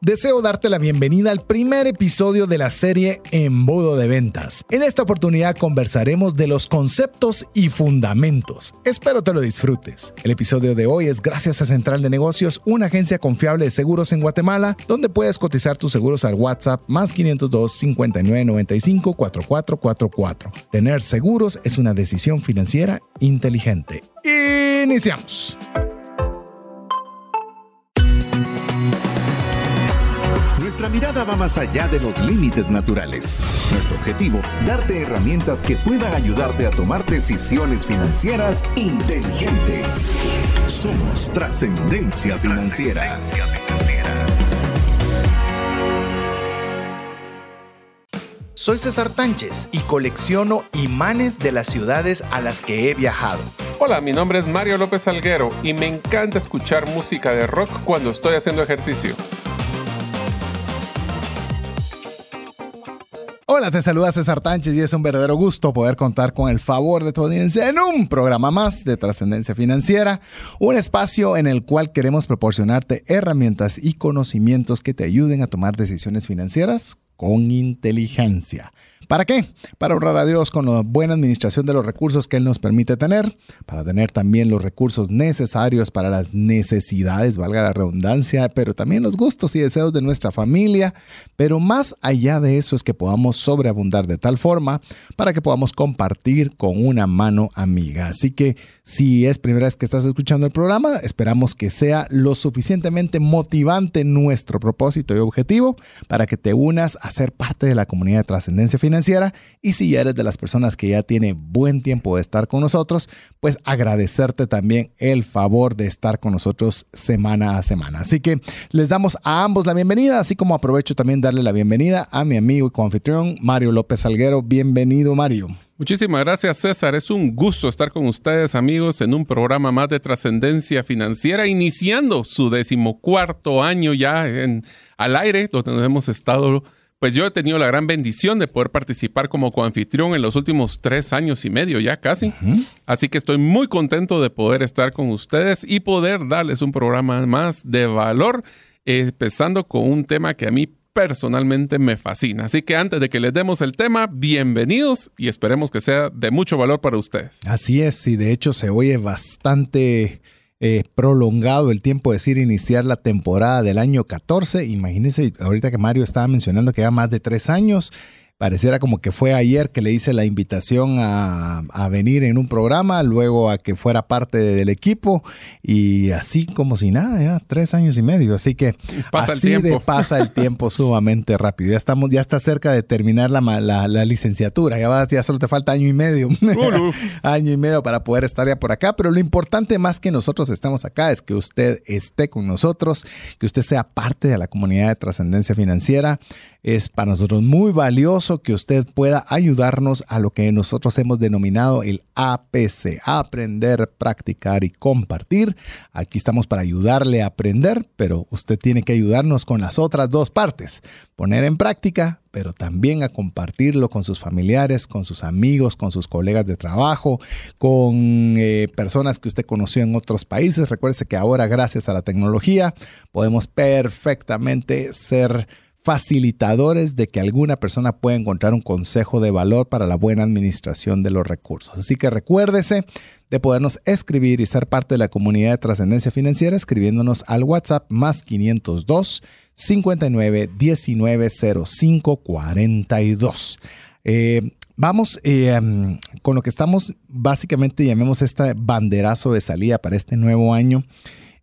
Deseo darte la bienvenida al primer episodio de la serie Embudo de Ventas. En esta oportunidad conversaremos de los conceptos y fundamentos. Espero te lo disfrutes. El episodio de hoy es gracias a Central de Negocios, una agencia confiable de seguros en Guatemala, donde puedes cotizar tus seguros al WhatsApp más 502 5995 4444. Tener seguros es una decisión financiera inteligente. Iniciamos. Nuestra mirada va más allá de los límites naturales. Nuestro objetivo, darte herramientas que puedan ayudarte a tomar decisiones financieras inteligentes. Somos trascendencia financiera. Soy César Tánchez y colecciono imanes de las ciudades a las que he viajado. Hola, mi nombre es Mario López Salguero y me encanta escuchar música de rock cuando estoy haciendo ejercicio. Hola, te saluda César Tánchez y es un verdadero gusto poder contar con el favor de tu audiencia en un programa más de trascendencia financiera, un espacio en el cual queremos proporcionarte herramientas y conocimientos que te ayuden a tomar decisiones financieras con inteligencia. ¿Para qué? Para honrar a Dios con la buena administración de los recursos que Él nos permite tener, para tener también los recursos necesarios para las necesidades, valga la redundancia, pero también los gustos y deseos de nuestra familia, pero más allá de eso es que podamos sobreabundar de tal forma para que podamos compartir con una mano amiga. Así que si es primera vez que estás escuchando el programa, esperamos que sea lo suficientemente motivante nuestro propósito y objetivo para que te unas a ser parte de la comunidad de trascendencia financiera y si ya eres de las personas que ya tiene buen tiempo de estar con nosotros, pues agradecerte también el favor de estar con nosotros semana a semana. Así que les damos a ambos la bienvenida, así como aprovecho también darle la bienvenida a mi amigo y coanfitrión Mario López Salguero. Bienvenido Mario. Muchísimas gracias César, es un gusto estar con ustedes amigos en un programa más de trascendencia financiera, iniciando su decimocuarto año ya en, al aire, donde nos hemos estado pues yo he tenido la gran bendición de poder participar como coanfitrión en los últimos tres años y medio ya casi. Así que estoy muy contento de poder estar con ustedes y poder darles un programa más de valor, empezando con un tema que a mí personalmente me fascina. Así que antes de que les demos el tema, bienvenidos y esperemos que sea de mucho valor para ustedes. Así es, y de hecho se oye bastante eh, prolongado el tiempo, es decir, iniciar la temporada del año 14. Imagínense, ahorita que Mario estaba mencionando que ya más de tres años, pareciera como que fue ayer que le hice la invitación a, venir en un programa, luego a que fuera parte del equipo y así como si nada, ya tres años y medio. Así que pasa así el de pasa el tiempo sumamente rápido. Ya estamos, ya está cerca de terminar la, la, licenciatura. Ya, ya solo te falta año y medio, año y medio para poder estar ya por acá. Pero lo importante más que nosotros estemos acá es que usted esté con nosotros, que usted sea parte de la comunidad de trascendencia financiera. Es para nosotros muy valioso que usted pueda ayudarnos a lo que nosotros hemos denominado el APC, aprender, practicar y compartir. Aquí estamos para ayudarle a aprender, pero usted tiene que ayudarnos con las otras dos partes, poner en práctica, pero también a compartirlo con sus familiares, con sus amigos, con sus colegas de trabajo, con eh, personas que usted conoció en otros países. Recuerde que ahora, gracias a la tecnología, podemos perfectamente ser facilitadores de que alguna persona pueda encontrar un consejo de valor para la buena administración de los recursos. Así que recuérdese de podernos escribir y ser parte de la comunidad de trascendencia financiera escribiéndonos al WhatsApp más 502 59 19 05 42. vamos eh, con lo que estamos, básicamente llamemos este banderazo de salida para este nuevo año.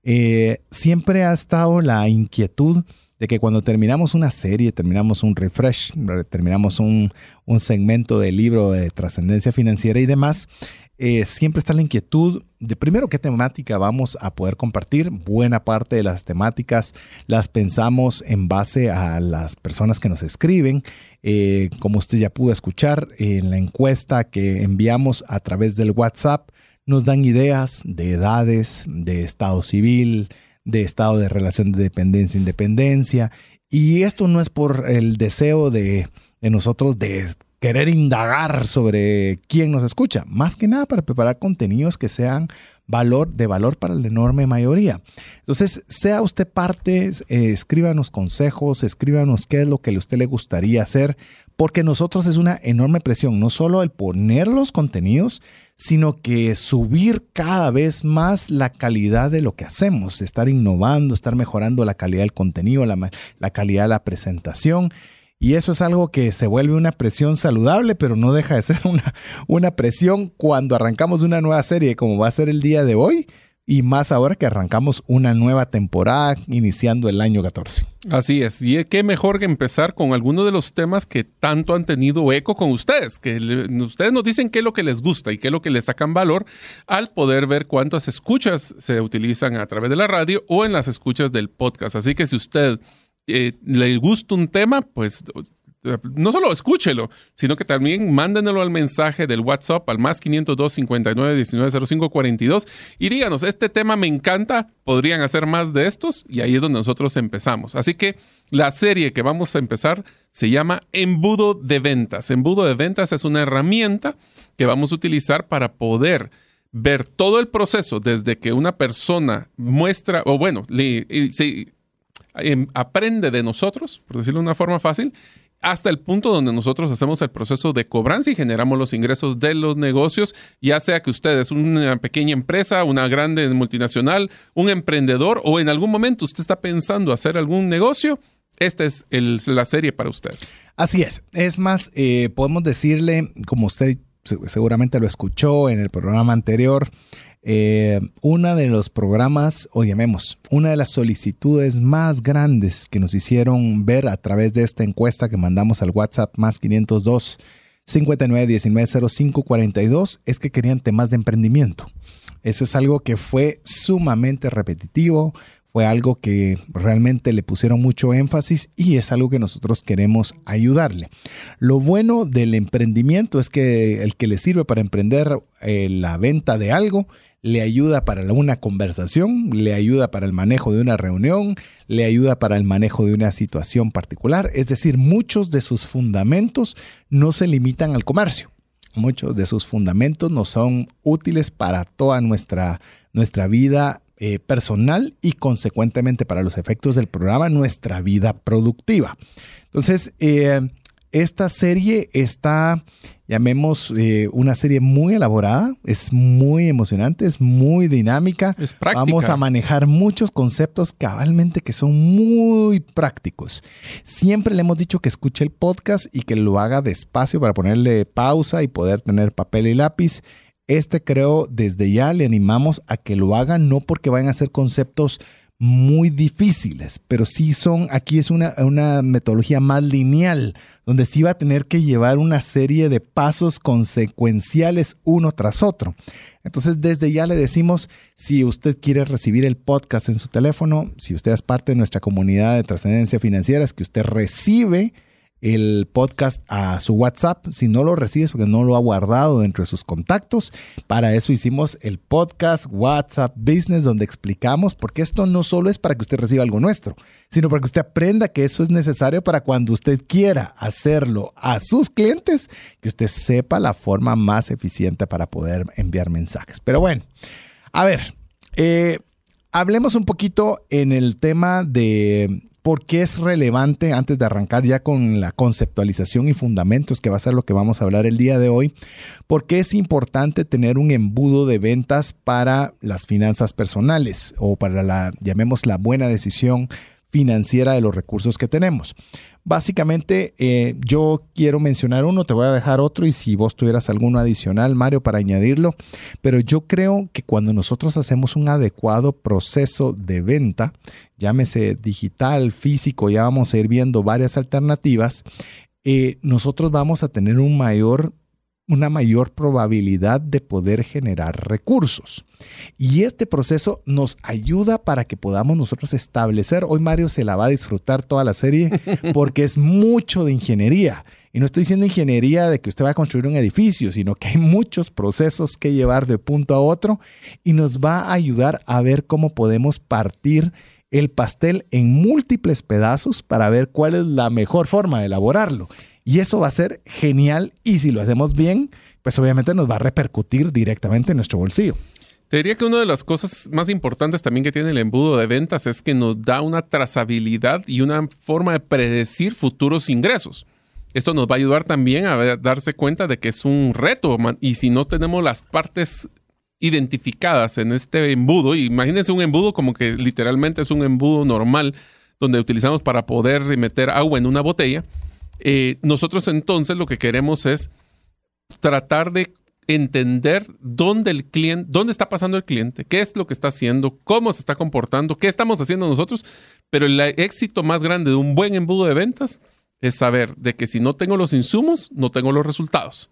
Eh, siempre ha estado la inquietud de que cuando terminamos una serie, terminamos un refresh, terminamos un, segmento del libro de trascendencia financiera y demás, eh, siempre está la inquietud de primero qué temática vamos a poder compartir. Buena parte de las temáticas las pensamos en base a las personas que nos escriben. Eh, como usted ya pudo escuchar en la encuesta que enviamos a través del WhatsApp, nos dan ideas de edades, de estado civil, de estado de relación de dependencia independencia. Y esto no es por el deseo de, nosotros de querer indagar sobre quién nos escucha, más que nada para preparar contenidos que sean valor, de valor para la enorme mayoría. Entonces, sea usted parte, eh, escríbanos consejos, escríbanos qué es lo que a usted le gustaría hacer, porque nosotros es una enorme presión, no solo el poner los contenidos, sino que subir cada vez más la calidad de lo que hacemos, estar innovando, estar mejorando la calidad del contenido, la, calidad de la presentación. Y eso es algo que se vuelve una presión saludable, pero no deja de ser una, una presión cuando arrancamos una nueva serie, como va a ser el día de hoy, y más ahora que arrancamos una nueva temporada iniciando el año 14. Así es, y qué mejor que empezar con algunos de los temas que tanto han tenido eco con ustedes, que ustedes nos dicen qué es lo que les gusta y qué es lo que les sacan valor al poder ver cuántas escuchas se utilizan a través de la radio o en las escuchas del podcast. Así que si usted eh, le gusta un tema, pues no solo escúchelo, sino que también mándenlo al mensaje del WhatsApp al más 502 59 19 05 42 y díganos, este tema me encanta, podrían hacer más de estos y ahí es donde nosotros empezamos. Así que la serie que vamos a empezar se llama Embudo de Ventas. Embudo de Ventas es una herramienta que vamos a utilizar para poder ver todo el proceso desde que una persona muestra, o bueno, se, em, aprende de nosotros, por decirlo de una forma fácil, hasta el punto donde nosotros hacemos el proceso de cobranza y generamos los ingresos de los negocios, ya sea que usted es una pequeña empresa, una grande multinacional, un emprendedor o en algún momento usted está pensando hacer algún negocio, esta es la serie para usted. Así es. Es más, eh, podemos decirle, como usted seguramente lo escuchó en el programa anterior, eh, una de los programas, o llamemos, una de las solicitudes más grandes que nos hicieron ver a través de esta encuesta que mandamos al WhatsApp más 502 59 05 42 es que querían temas de emprendimiento. Eso es algo que fue sumamente repetitivo, fue algo que realmente le pusieron mucho énfasis y es algo que nosotros queremos ayudarle. Lo bueno del emprendimiento es que el que le sirve para emprender eh, la venta de algo le ayuda para una conversación, le ayuda para el manejo de una reunión, le ayuda para el manejo de una situación particular. Es decir, muchos de sus fundamentos no se limitan al comercio. Muchos de sus fundamentos no son útiles para toda nuestra, nuestra vida eh, personal y consecuentemente para los efectos del programa, nuestra vida productiva. Entonces, eh, esta serie está, llamemos, eh, una serie muy elaborada, es muy emocionante, es muy dinámica. Es práctica. Vamos a manejar muchos conceptos cabalmente que son muy prácticos. Siempre le hemos dicho que escuche el podcast y que lo haga despacio para ponerle pausa y poder tener papel y lápiz. Este creo desde ya le animamos a que lo hagan, no porque vayan a ser conceptos muy difíciles, pero sí son, aquí es una, una, metodología más lineal, donde sí va a tener que llevar una serie de pasos consecuenciales uno tras otro. Entonces, desde ya le decimos, si usted quiere recibir el podcast en su teléfono, si usted es parte de nuestra comunidad de trascendencia financiera, es que usted recibe el podcast a su WhatsApp. Si no lo recibes porque no lo ha guardado dentro de sus contactos, para eso hicimos el podcast WhatsApp Business donde explicamos, porque esto no solo es para que usted reciba algo nuestro, sino para que usted aprenda que eso es necesario para cuando usted quiera hacerlo a sus clientes, que usted sepa la forma más eficiente para poder enviar mensajes. Pero bueno, a ver, eh, hablemos un poquito en el tema de por qué es relevante, antes de arrancar ya con la conceptualización y fundamentos, que va a ser lo que vamos a hablar el día de hoy, por qué es importante tener un embudo de ventas para las finanzas personales o para la, llamemos la buena decisión financiera de los recursos que tenemos. Básicamente, eh, yo quiero mencionar uno, te voy a dejar otro y si vos tuvieras alguno adicional, Mario, para añadirlo, pero yo creo que cuando nosotros hacemos un adecuado proceso de venta, llámese digital, físico, ya vamos a ir viendo varias alternativas, eh, nosotros vamos a tener un mayor una mayor probabilidad de poder generar recursos. Y este proceso nos ayuda para que podamos nosotros establecer, hoy Mario se la va a disfrutar toda la serie porque es mucho de ingeniería. Y no estoy diciendo ingeniería de que usted va a construir un edificio, sino que hay muchos procesos que llevar de punto a otro y nos va a ayudar a ver cómo podemos partir el pastel en múltiples pedazos para ver cuál es la mejor forma de elaborarlo. Y eso va a ser genial y si lo hacemos bien, pues obviamente nos va a repercutir directamente en nuestro bolsillo. Te diría que una de las cosas más importantes también que tiene el embudo de ventas es que nos da una trazabilidad y una forma de predecir futuros ingresos. Esto nos va a ayudar también a darse cuenta de que es un reto y si no tenemos las partes identificadas en este embudo, imagínense un embudo como que literalmente es un embudo normal donde utilizamos para poder meter agua en una botella, nosotros entonces lo que queremos es tratar de entender dónde el cliente, dónde está pasando el cliente, qué es lo que está haciendo, cómo se está comportando, qué estamos haciendo nosotros. Pero el éxito más grande de un buen embudo de ventas es saber de que si no tengo los insumos, no tengo los resultados.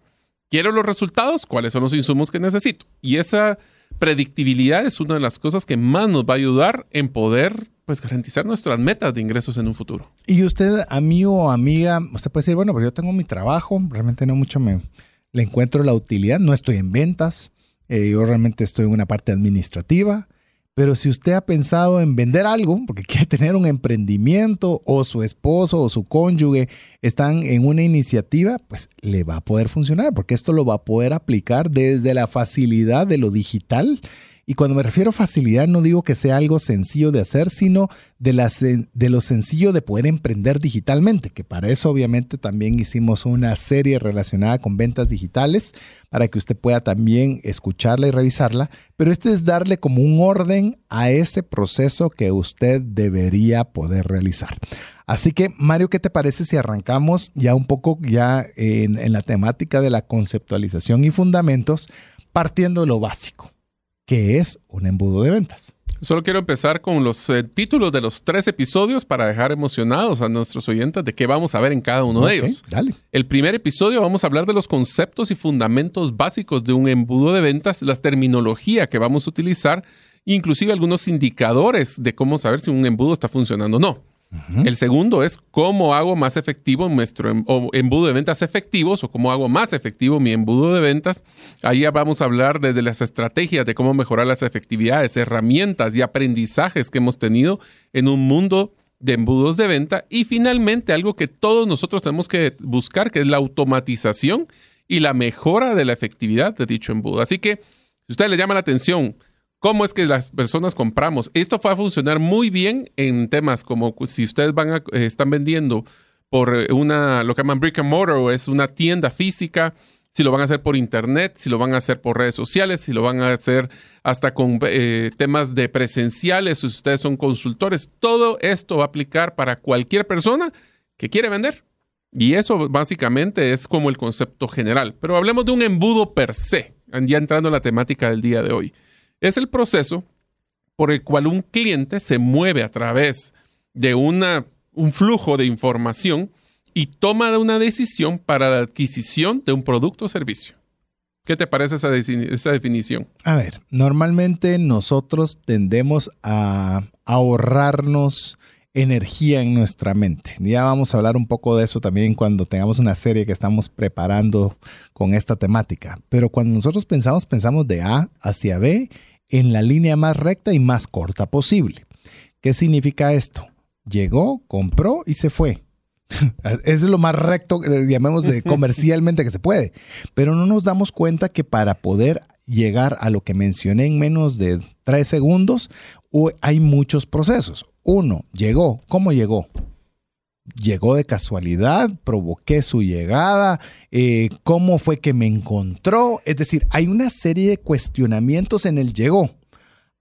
Quiero los resultados, cuáles son los insumos que necesito. Y esa predictibilidad es una de las cosas que más nos va a ayudar en poder pues garantizar nuestras metas de ingresos en un futuro. Y usted, amigo o amiga, usted puede decir, bueno, pero yo tengo mi trabajo, realmente no mucho me le encuentro la utilidad, no estoy en ventas, eh, yo realmente estoy en una parte administrativa, pero si usted ha pensado en vender algo, porque quiere tener un emprendimiento o su esposo o su cónyuge están en una iniciativa, pues le va a poder funcionar, porque esto lo va a poder aplicar desde la facilidad de lo digital y cuando me refiero a facilidad, no digo que sea algo sencillo de hacer, sino de, lo sencillo de poder emprender digitalmente, que para eso obviamente también hicimos una serie relacionada con ventas digitales, para que usted pueda también escucharla y revisarla, pero este es darle como un orden a ese proceso que usted debería poder realizar. Así que, Mario, ¿qué te parece si arrancamos ya un poco ya en, en la temática de la conceptualización y fundamentos, partiendo de lo básico? ¿Qué es un embudo de ventas. Solo quiero empezar con los eh, títulos de los tres episodios para dejar emocionados a nuestros oyentes de qué vamos a ver en cada uno de ellos. Dale. El primer episodio vamos a hablar de los conceptos y fundamentos básicos de un embudo de ventas, la terminología que vamos a utilizar, inclusive algunos indicadores de cómo saber si un embudo está funcionando o no. El segundo es cómo hago más efectivo nuestro em, embudo de ventas efectivos o cómo hago más efectivo mi embudo de ventas. Ahí vamos a hablar desde las estrategias de cómo mejorar las efectividades, herramientas y aprendizajes que hemos tenido en un mundo de embudos de venta. Y finalmente algo que todos nosotros tenemos que buscar, que es la automatización y la mejora de la efectividad de dicho embudo. Así que si a usted le llama la atención, cómo es que las personas compramos. Esto va a funcionar muy bien en temas como si ustedes van a, eh, están vendiendo por eh, una, lo que llaman brick and mortar, o es una tienda física, si lo van a hacer por internet, si lo van a hacer por redes sociales, si lo van a hacer hasta con eh, temas de presenciales, si ustedes son consultores, todo esto va a aplicar para cualquier persona que quiere vender. Y eso básicamente es como el concepto general. Pero hablemos de un embudo per se, ya entrando en la temática del día de hoy. Es el proceso por el cual un cliente se mueve a través de una, un flujo de información y toma una decisión para la adquisición de un producto o servicio. ¿Qué te parece esa, esa definición? A ver, normalmente nosotros tendemos a ahorrarnos energía en nuestra mente. Ya vamos a hablar un poco de eso también cuando tengamos una serie que estamos preparando con esta temática. Pero cuando nosotros pensamos, pensamos de A hacia B en la línea más recta y más corta posible. ¿Qué significa esto? Llegó, compró y se fue. es lo más recto, eh, llamemos de comercialmente que se puede. Pero no nos damos cuenta que para poder llegar a lo que mencioné en menos de tres segundos, hay muchos procesos. Uno, llegó. ¿Cómo llegó? llegó de casualidad, provoqué su llegada, eh, cómo fue que me encontró. Es decir, hay una serie de cuestionamientos en el llegó.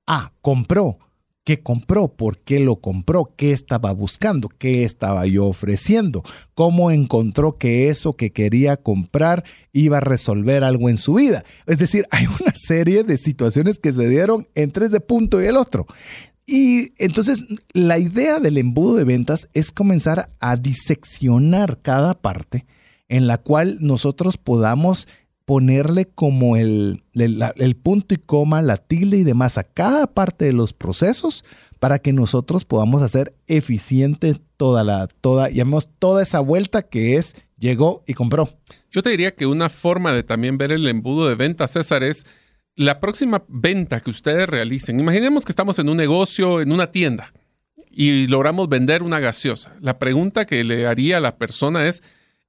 Ah, compró. ¿Qué compró? ¿Por qué lo compró? ¿Qué estaba buscando? ¿Qué estaba yo ofreciendo? ¿Cómo encontró que eso que quería comprar iba a resolver algo en su vida? Es decir, hay una serie de situaciones que se dieron entre ese punto y el otro. Y entonces la idea del embudo de ventas es comenzar a diseccionar cada parte en la cual nosotros podamos ponerle como el, el, punto y coma, la tilde y demás a cada parte de los procesos para que nosotros podamos hacer eficiente toda la, toda, toda esa vuelta que es llegó y compró. Yo te diría que una forma de también ver el embudo de ventas, César, es la próxima venta que ustedes realicen, imaginemos que estamos en un negocio, en una tienda, y logramos vender una gaseosa. La pregunta que le haría a la persona es,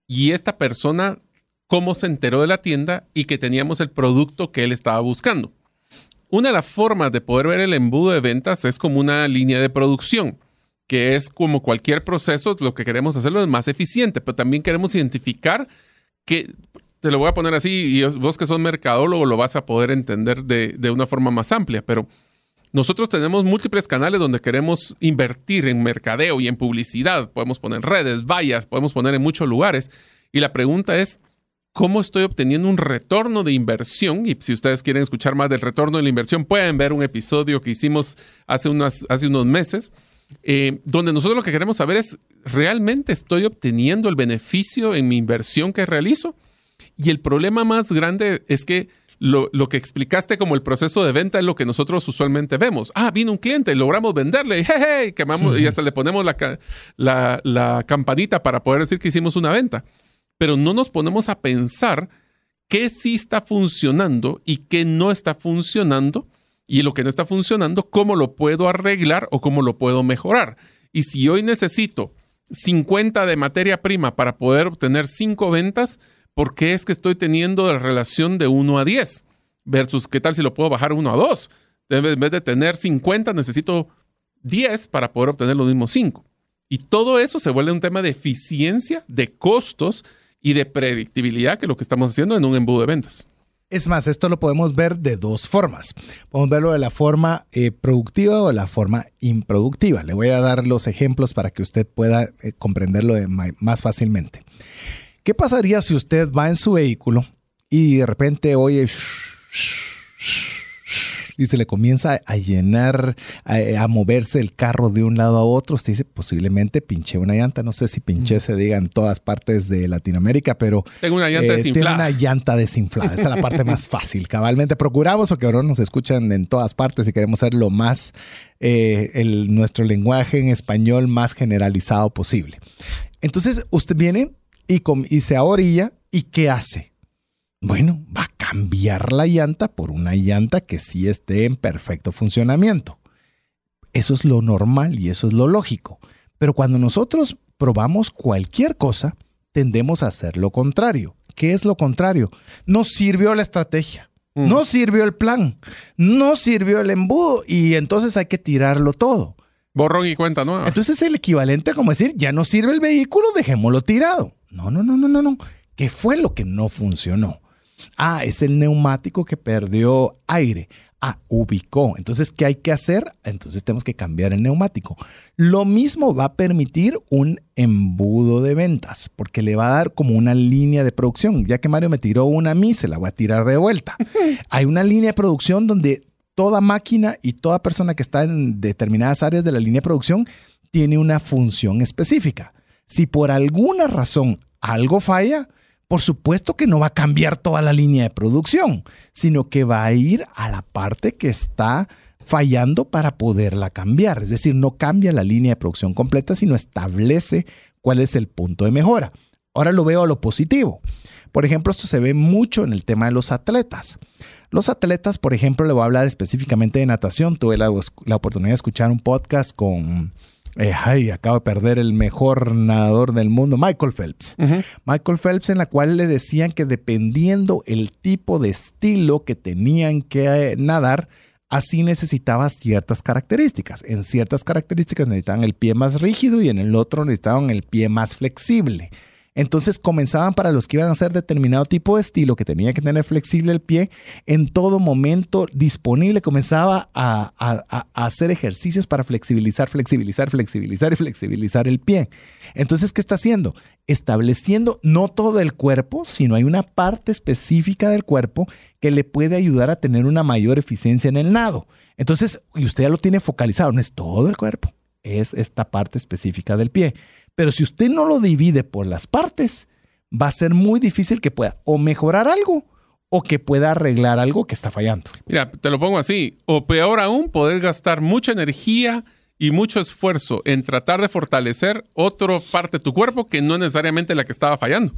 ¿y esta persona cómo se enteró de la tienda y que teníamos el producto que él estaba buscando? una de las formas de poder ver el embudo de ventas es como una línea de producción, que es como cualquier proceso, lo que queremos hacerlo es más eficiente, pero también queremos identificar que, te lo voy a poner así, y vos que sos mercadólogo lo vas a poder entender de, de una forma más amplia, pero nosotros tenemos múltiples canales donde queremos invertir en mercadeo y en publicidad. Podemos poner redes, vallas, podemos poner en muchos lugares. Y la pregunta es, ¿cómo estoy obteniendo un retorno de inversión? Y si ustedes quieren escuchar más del retorno de la inversión, pueden ver un episodio que hicimos hace, unas, hace unos meses, eh, donde nosotros lo que queremos saber es, ¿realmente estoy obteniendo el beneficio en mi inversión que realizo? Y el problema más grande es que lo, que explicaste como el proceso de venta es lo que nosotros usualmente vemos. Ah, vino un cliente y logramos venderle, y, hey, quemamos, y hasta le ponemos la, la, campanita para poder decir que hicimos una venta. Pero no nos ponemos a pensar qué sí está funcionando y qué no está funcionando, y lo que no está funcionando, cómo lo puedo arreglar o cómo lo puedo mejorar. Y si hoy necesito 50 de materia prima para poder obtener 5 ventas, ¿por qué es que estoy teniendo la relación de 1 a 10? Versus, ¿qué tal si lo puedo bajar 1 a 2? En vez de tener 50, necesito 10 para poder obtener los mismos 5. Y todo eso se vuelve un tema de eficiencia, de costos y de predictibilidad, que lo que estamos haciendo en un embudo de ventas. Es más, esto lo podemos ver de dos formas. Podemos verlo de la forma eh, productiva o de la forma improductiva. Le voy a dar los ejemplos para que usted pueda eh, comprenderlo más fácilmente. ¿Qué pasaría si usted va en su vehículo y de repente oye y se le comienza a llenar, a, moverse el carro de un lado a otro. Usted dice, posiblemente pinché una llanta. No sé si pinché se diga en todas partes de Latinoamérica, pero. Tengo una llanta eh, desinflada. Tengo una llanta desinflada. Esa es la parte más fácil. Cabalmente procuramos, porque ahora nos escuchan en todas partes y queremos ser lo más. Eh, el, nuestro lenguaje en español más generalizado posible. Entonces, usted viene y, se ahorilla y ¿qué hace? Bueno, va a cambiar la llanta por una llanta que sí esté en perfecto funcionamiento. Eso es lo normal y eso es lo lógico. Pero cuando nosotros probamos cualquier cosa, tendemos a hacer lo contrario. ¿Qué es lo contrario? No sirvió la estrategia, mm. no sirvió el plan, no sirvió el embudo y entonces hay que tirarlo todo. Borrón y cuenta nueva. Entonces es el equivalente a como decir, ya no sirve el vehículo, dejémoslo tirado. No, no, no, no, no, no. ¿Qué fue lo que no funcionó? Ah, es el neumático que perdió aire. Ah, ubicó. Entonces, ¿qué hay que hacer? Entonces tenemos que cambiar el neumático. Lo mismo va a permitir un embudo de ventas, porque le va a dar como una línea de producción. Ya que Mario me tiró una a mí, se la voy a tirar de vuelta. Hay una línea de producción donde toda máquina y toda persona que está en determinadas áreas de la línea de producción tiene una función específica. Si por alguna razón algo falla, por supuesto que no va a cambiar toda la línea de producción, sino que va a ir a la parte que está fallando para poderla cambiar. Es decir, no cambia la línea de producción completa, sino establece cuál es el punto de mejora. Ahora lo veo a lo positivo. Por ejemplo, esto se ve mucho en el tema de los atletas. Los atletas, por ejemplo, le voy a hablar específicamente de natación. Tuve la, oportunidad de escuchar un podcast con, eh, ay, acabo de perder el mejor nadador del mundo, Michael Phelps. Michael Phelps, en la cual le decían que dependiendo el tipo de estilo que tenían que eh, nadar, así necesitaba ciertas características. En ciertas características necesitaban el pie más rígido y en el otro necesitaban el pie más flexible. Entonces comenzaban para los que iban a hacer determinado tipo de estilo, que tenía que tener flexible el pie, en todo momento disponible, comenzaba a, hacer ejercicios para flexibilizar, flexibilizar, flexibilizar y flexibilizar el pie. Entonces, ¿qué está haciendo? Estableciendo no todo el cuerpo, sino hay una parte específica del cuerpo que le puede ayudar a tener una mayor eficiencia en el nado. Entonces, y usted ya lo tiene focalizado, no es todo el cuerpo, es esta parte específica del pie. Pero si usted no lo divide por las partes, va a ser muy difícil que pueda o mejorar algo o que pueda arreglar algo que está fallando. Mira, te lo pongo así, o peor aún, poder gastar mucha energía y mucho esfuerzo en tratar de fortalecer otra parte de tu cuerpo que no necesariamente la que estaba fallando.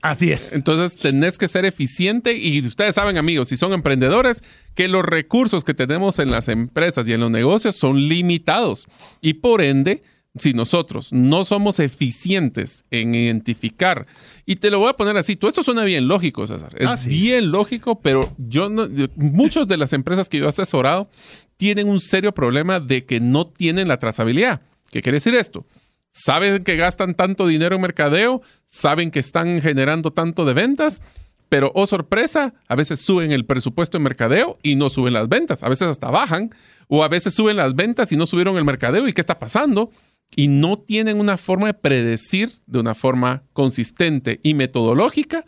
Así es. Entonces tenés que ser eficiente y ustedes saben amigos, si son emprendedores, que los recursos que tenemos en las empresas y en los negocios son limitados y por ende si nosotros no somos eficientes en identificar, y te lo voy a poner así, todo esto suena bien lógico, César, es bien lógico, pero yo no, muchas de las empresas que yo he asesorado tienen un serio problema de que no tienen la trazabilidad. ¿Qué quiere decir esto? Saben que gastan tanto dinero en mercadeo, saben que están generando tanto de ventas, pero oh sorpresa, a veces suben el presupuesto en mercadeo y no suben las ventas, a veces hasta bajan, o a veces suben las ventas y no subieron el mercadeo y qué está pasando, y no tienen una forma de predecir de una forma consistente y metodológica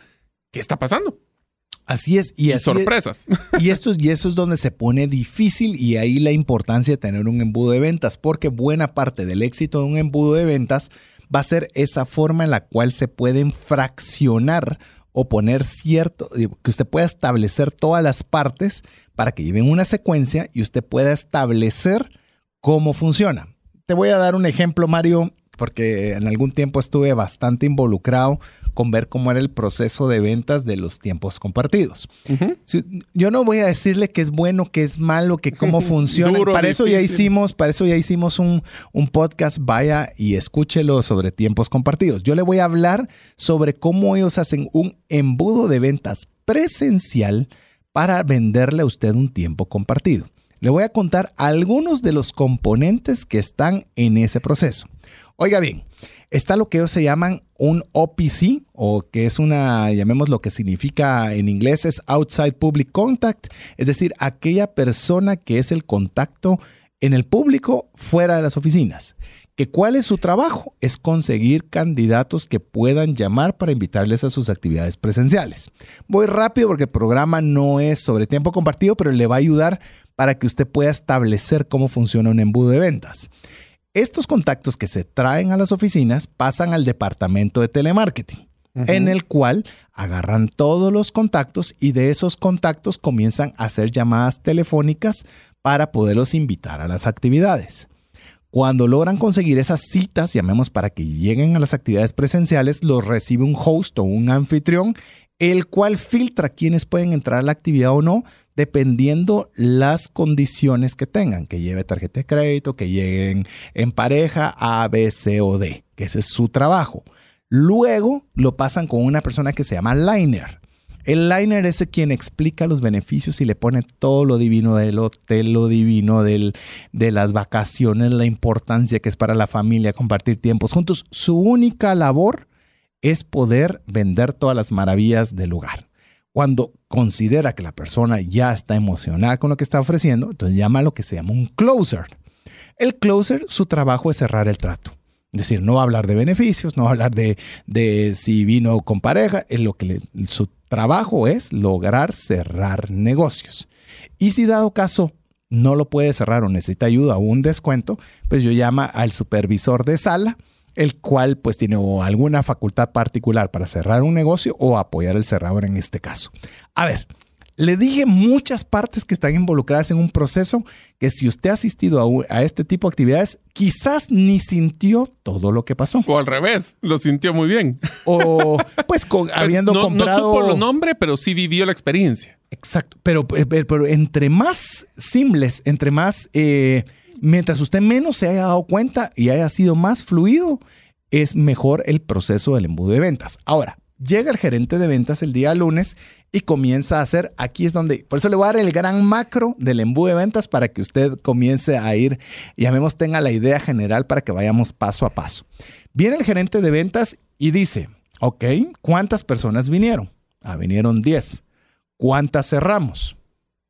qué está pasando. Así es. Y, sorpresas. y, esto, y eso es donde se pone difícil y ahí la importancia de tener un embudo de ventas, porque buena parte del éxito de un embudo de ventas va a ser esa forma en la cual se pueden fraccionar o poner cierto, que usted pueda establecer todas las partes para que lleven una secuencia y usted pueda establecer cómo funciona. Te voy a dar un ejemplo, Mario, porque en algún tiempo estuve bastante involucrado con ver cómo era el proceso de ventas de los tiempos compartidos. yo no voy a decirle que es bueno, que es malo, que cómo funciona. para eso ya hicimos, para eso ya hicimos un, un podcast. Vaya y escúchelo sobre tiempos compartidos. Yo le voy a hablar sobre cómo ellos hacen un embudo de ventas presencial para venderle a usted un tiempo compartido. Le voy a contar algunos de los componentes que están en ese proceso. Oiga bien, está lo que ellos se llaman un OPC, o que es una, llamemos lo que significa en inglés, es Outside Public Contact, es decir, aquella persona que es el contacto en el público fuera de las oficinas. ¿Que ¿Cuál es su trabajo? Es conseguir candidatos que puedan llamar para invitarles a sus actividades presenciales. Voy rápido porque el programa no es sobre tiempo compartido, pero le va a ayudar para que usted pueda establecer cómo funciona un embudo de ventas. Estos contactos que se traen a las oficinas pasan al departamento de telemarketing, en el cual agarran todos los contactos y de esos contactos comienzan a hacer llamadas telefónicas para poderlos invitar a las actividades. Cuando logran conseguir esas citas, llamemos para que lleguen a las actividades presenciales, los recibe un host o un anfitrión, el cual filtra quiénes pueden entrar a la actividad o no, dependiendo las condiciones que tengan, que lleve tarjeta de crédito, que lleguen en pareja A, B, C o D, que ese es su trabajo. Luego lo pasan con una persona que se llama liner. El liner es quien explica los beneficios y le pone todo lo divino del hotel, lo divino de las vacaciones, la importancia que es para la familia compartir tiempos juntos. Su única labor es poder vender todas las maravillas del lugar. Cuando considera que la persona ya está emocionada con lo que está ofreciendo, entonces llama a lo que se llama un closer. El closer, su trabajo es cerrar el trato. Es decir, no va a hablar de beneficios, no va a hablar de, de si vino con pareja, es lo que su trabajo es lograr cerrar negocios. Y si dado caso no lo puede cerrar o necesita ayuda o un descuento, pues yo llama al supervisor de sala el cual pues tiene alguna facultad particular para cerrar un negocio o apoyar el cerrador en este caso. A ver, le dije muchas partes que están involucradas en un proceso que si usted ha asistido a, este tipo de actividades, quizás ni sintió todo lo que pasó. O al revés, lo sintió muy bien. O pues habiendo comprado... No supo el nombre, pero sí vivió la experiencia. Exacto, pero, pero, entre más simples, entre más... Eh, Mientras usted menos se haya dado cuenta y haya sido más fluido, es mejor el proceso del embudo de ventas. Ahora, llega el gerente de ventas el día lunes y comienza a hacer, aquí es donde, por eso le voy a dar el gran macro del embudo de ventas para que usted comience a ir, llamemos, tenga la idea general para que vayamos paso a paso. Viene el gerente de ventas y dice, ok, ¿cuántas personas vinieron? Ah, vinieron 10. ¿Cuántas cerramos?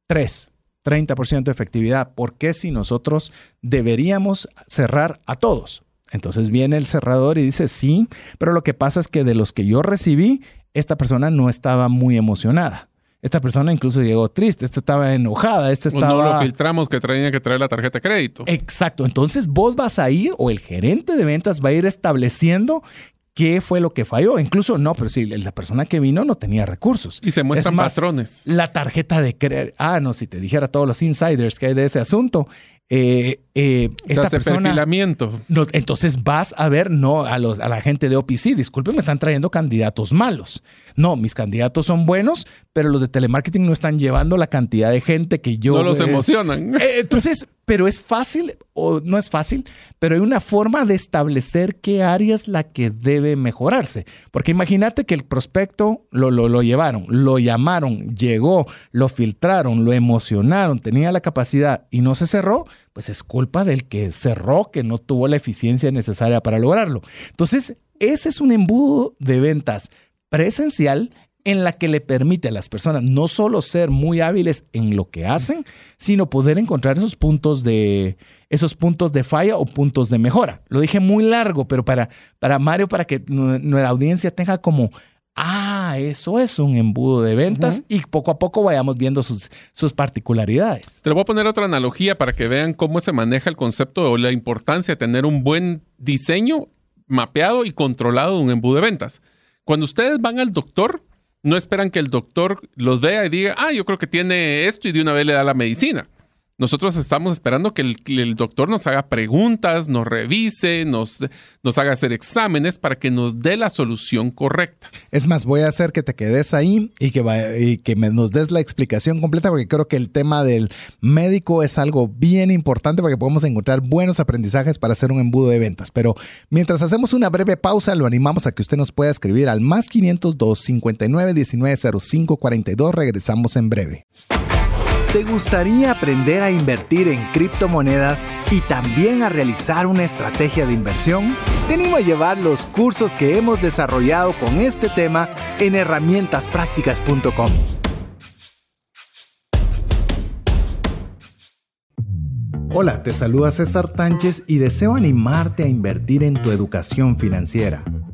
3. 30% de efectividad. ¿Por qué si nosotros deberíamos cerrar a todos? Entonces viene el cerrador y dice, sí, pero lo que pasa es que de los que yo recibí, esta persona no estaba muy emocionada. Esta persona incluso llegó triste, esta estaba enojada, esta estaba... No lo filtramos que traía que traer la tarjeta de crédito. Exacto, entonces vos vas a ir o el gerente de ventas va a ir estableciendo qué fue lo que falló. Incluso no, pero sí, la persona que vino no tenía recursos. Y se muestran patrones. La tarjeta de crédito. Ah, no, si te dijera todos los insiders que hay de ese asunto. Eh, eh, esta persona, perfilamiento. No, entonces vas a ver, no, a, los, a la gente de OPC, disculpen, me están trayendo candidatos malos. No, mis candidatos son buenos, pero los de telemarketing no están llevando la cantidad de gente que yo. No los emocionan. Eh, entonces, pero es fácil, o no es fácil, pero hay una forma de establecer qué área es la que debe mejorarse. Porque imagínate que el prospecto lo, lo, lo llevaron, lo llamaron, llegó, lo filtraron, lo emocionaron, tenía la capacidad y no se cerró, pues es culpa del que cerró, que no tuvo la eficiencia necesaria para lograrlo. Entonces, ese es un embudo de ventas presencial en la que le permite a las personas no solo ser muy hábiles en lo que hacen, sino poder encontrar esos puntos de esos puntos de falla o puntos de mejora. Lo dije muy largo, pero para, para Mario, para que nuestra audiencia tenga como, ah, eso es un embudo de ventas y poco a poco vayamos viendo sus, sus particularidades. Te lo voy a poner otra analogía para que vean cómo se maneja el concepto o la importancia de tener un buen diseño mapeado y controlado de un embudo de ventas. Cuando ustedes van al doctor, no esperan que el doctor los vea y diga, ah, yo creo que tiene esto y de una vez le da la medicina. Nosotros estamos esperando que el, doctor nos haga preguntas, nos revise, nos, haga hacer exámenes para que nos dé la solución correcta. Es más, voy a hacer que te quedes ahí y que, que nos des la explicación completa porque creo que el tema del médico es algo bien importante porque podemos encontrar buenos aprendizajes para hacer un embudo de ventas. Pero mientras hacemos una breve pausa, lo animamos a que usted nos pueda escribir al más 502 59 19 05 42. Regresamos en breve. ¿Te gustaría aprender a invertir en criptomonedas y también a realizar una estrategia de inversión? Te animo a llevar los cursos que hemos desarrollado con este tema en herramientasprácticas.com. Hola, te saluda César Tánchez y deseo animarte a invertir en tu educación financiera.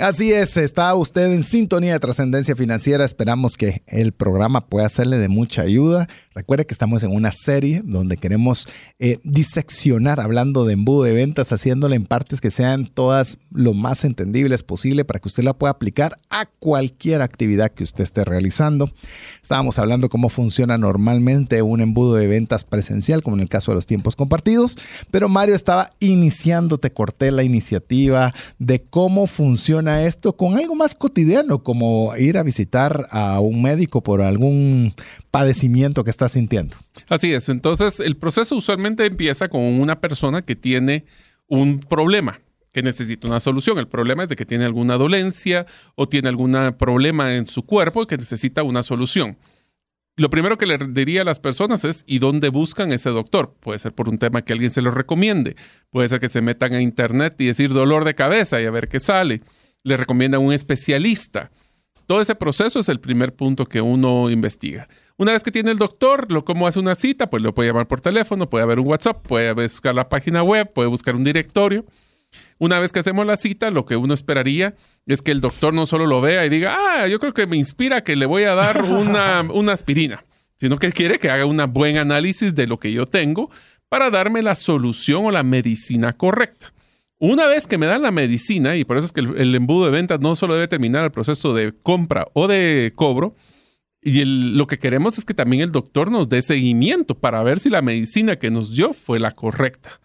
Así es, está usted en sintonía de trascendencia financiera. Esperamos que el programa pueda serle de mucha ayuda. Recuerde que estamos en una serie donde queremos eh, diseccionar, hablando de embudo de ventas, haciéndole en partes que sean todas lo más entendibles posible para que usted la pueda aplicar a cualquier actividad que usted esté realizando. Estábamos hablando cómo funciona normalmente un embudo de ventas presencial, como en el caso de los tiempos compartidos, pero Mario estaba iniciando, te corté la iniciativa de cómo funciona esto con algo más cotidiano, como ir a visitar a un médico por algún padecimiento que está sintiendo. Así es, entonces el proceso usualmente empieza con una persona que tiene un problema que necesita una solución. El problema es de que tiene alguna dolencia o tiene algún problema en su cuerpo que necesita una solución. Lo primero que le diría a las personas es ¿y dónde buscan ese doctor? Puede ser por un tema que alguien se lo recomiende, puede ser que se metan a internet y decir dolor de cabeza y a ver qué sale. Le recomienda un especialista. Todo ese proceso es el primer punto que uno investiga. Una vez que tiene el doctor, lo como hace una cita, pues lo puede llamar por teléfono, puede haber un WhatsApp, puede buscar la página web, puede buscar un directorio. Una vez que hacemos la cita, lo que uno esperaría es que el doctor no solo lo vea y diga, ah, yo creo que me inspira que le voy a dar una, una aspirina, sino que quiere que haga un buen análisis de lo que yo tengo para darme la solución o la medicina correcta. Una vez que me dan la medicina, y por eso es que el, embudo de ventas no solo debe terminar el proceso de compra o de cobro, y lo que queremos es que también el doctor nos dé seguimiento para ver si la medicina que nos dio fue la correcta.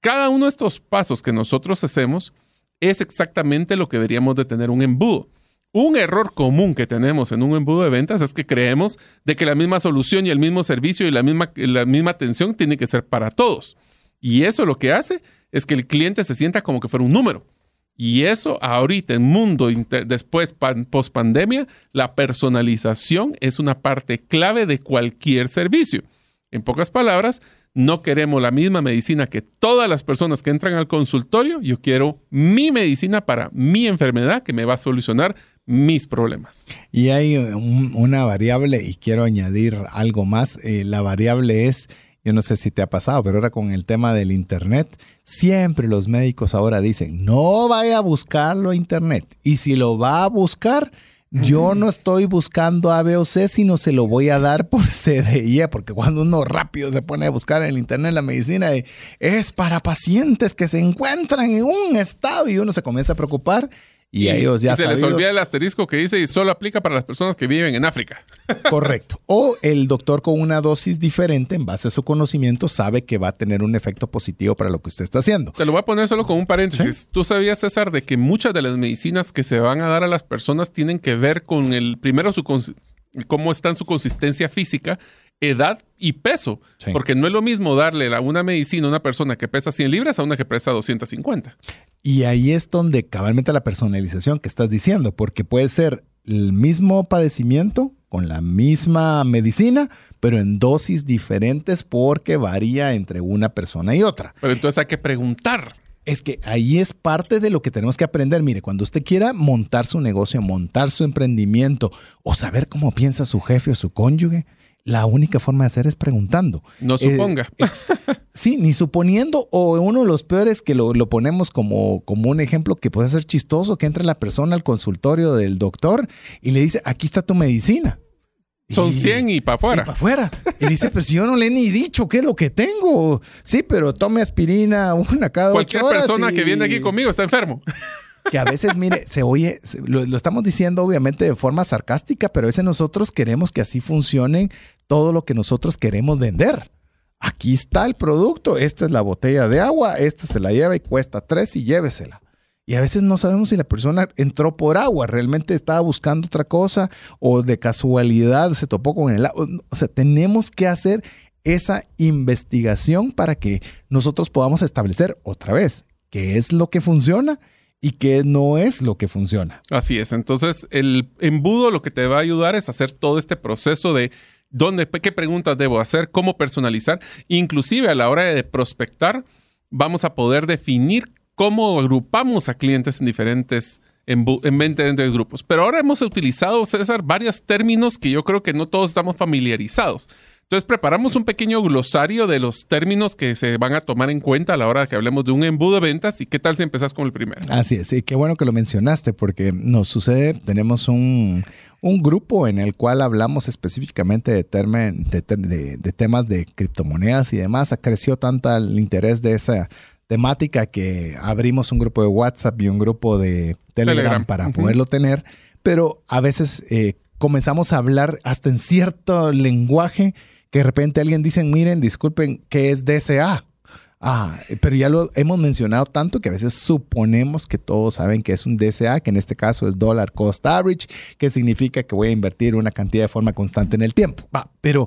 Cada uno de estos pasos que nosotros hacemos es exactamente lo que deberíamos de tener un embudo. Un error común que tenemos en un embudo de ventas es que creemos de que la misma solución y el mismo servicio y la misma, la misma atención tiene que ser para todos. Y eso lo que hace es que el cliente se sienta como que fuera un número. Y eso ahorita en mundo después post pandemia, la personalización es una parte clave de cualquier servicio. En pocas palabras, no queremos la misma medicina que todas las personas que entran al consultorio. Yo quiero mi medicina para mi enfermedad que me va a solucionar mis problemas. Y hay una variable, y quiero añadir algo más. Eh, la variable es yo no sé si te ha pasado, pero ahora con el tema del Internet, siempre los médicos ahora dicen, no vaya a buscarlo a Internet. Y si lo va a buscar, Yo no estoy buscando A, B o C, sino se lo voy a dar por C, D y E, porque cuando uno rápido se pone a buscar en el internet la medicina, es para pacientes que se encuentran en un estado y uno se comienza a preocupar y, ellos ya y se les olvida el asterisco que dice y solo aplica para las personas que viven en África. Correcto. O el doctor con una dosis diferente, en base a su conocimiento, sabe que va a tener un efecto positivo para lo que usted está haciendo. Te lo voy a poner solo con un paréntesis. ¿Tú sabías, César, de que muchas de las medicinas que se van a dar a las personas tienen que ver con el, primero, su cómo está en su consistencia física, edad y peso. Porque no es lo mismo darle una medicina a una persona que pesa 100 libras a una que pesa 250. Y ahí es donde cabalmente la personalización que estás diciendo, porque puede ser el mismo padecimiento con la misma medicina, pero en dosis diferentes porque varía entre una persona y otra. Pero entonces hay que preguntar. Es que ahí es parte de lo que tenemos que aprender. Mire, cuando usted quiera montar su negocio, montar su emprendimiento o saber cómo piensa su jefe o su cónyuge, la única forma de hacer es preguntando. No eh, suponga. sí, ni suponiendo, o uno de los peores que lo, ponemos como, como un ejemplo que puede ser chistoso, que entre la persona al consultorio del doctor y le dice, aquí está tu medicina. Son 100 y para afuera. para afuera. Y dice, pues yo no le he ni dicho qué es lo que tengo. Sí, pero tome aspirina una cada Cualquier persona que viene aquí conmigo está enfermo que a veces, mire, se oye, lo, estamos diciendo obviamente de forma sarcástica, pero a veces nosotros queremos que así funcione todo lo que nosotros queremos vender. Aquí está el producto, esta es la botella de agua, esta se la lleva y cuesta tres y llévesela. Y a veces no sabemos si la persona entró por agua, realmente estaba buscando otra cosa o de casualidad se topó con el agua. O sea, tenemos que hacer esa investigación para que nosotros podamos establecer otra vez qué es lo que funciona y qué no es lo que funciona. Así es. Entonces, el embudo lo que te va a ayudar es hacer todo este proceso de dónde, qué preguntas debo hacer, cómo personalizar. Inclusive a la hora de prospectar, vamos a poder definir cómo agrupamos a clientes en diferentes en, grupos. Pero ahora hemos utilizado, César, varios términos que yo creo que no todos estamos familiarizados. Entonces preparamos un pequeño glosario de los términos que se van a tomar en cuenta a la hora que hablemos de un embudo de ventas y qué tal si empezás con el primero. Así es, y qué bueno que lo mencionaste porque nos sucede, tenemos un, grupo en el cual hablamos específicamente de, de, temas de criptomonedas y demás. Creció tanto el interés de esa temática que abrimos un grupo de WhatsApp y un grupo de Telegram, para poderlo tener, pero a veces eh, comenzamos a hablar hasta en cierto lenguaje que de repente alguien dice, miren, disculpen, ¿qué es DSA? Ah, pero ya lo hemos mencionado tanto que a veces suponemos que todos saben que es un DSA, que en este caso es Dollar Cost Average, que significa que voy a invertir una cantidad de forma constante en el tiempo. Va, pero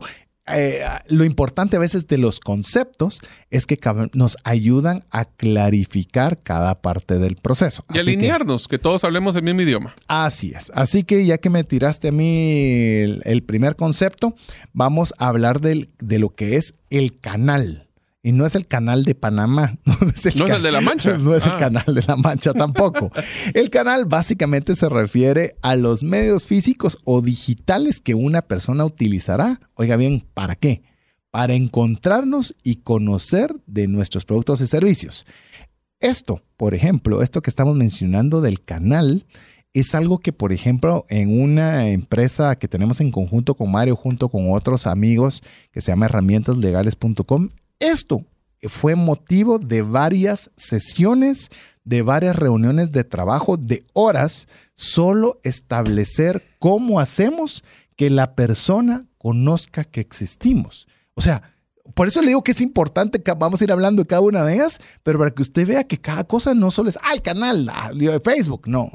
eh, lo importante a veces de los conceptos es que nos ayudan a clarificar cada parte del proceso. Y alinearnos, que, todos hablemos el mismo idioma. Así es. Así que ya que me tiraste a mí el, primer concepto, vamos a hablar de lo que es el canal. Y no es el canal de Panamá. No es el, de la Mancha. No es el ah. canal de la Mancha tampoco. el canal básicamente se refiere a los medios físicos o digitales que una persona utilizará. Oiga bien, ¿para qué? Para encontrarnos y conocer de nuestros productos y servicios. Esto, por ejemplo, esto que estamos mencionando del canal, es algo que, por ejemplo, en una empresa que tenemos en conjunto con Mario, junto con otros amigos, que se llama herramientaslegales.com, esto fue motivo de varias sesiones, de varias reuniones de trabajo, de horas, solo establecer cómo hacemos que la persona conozca que existimos. O sea, por eso le digo que es importante que vamos a ir hablando de cada una de ellas, pero para que usted vea que cada cosa no solo es, ah, canal de Facebook, no.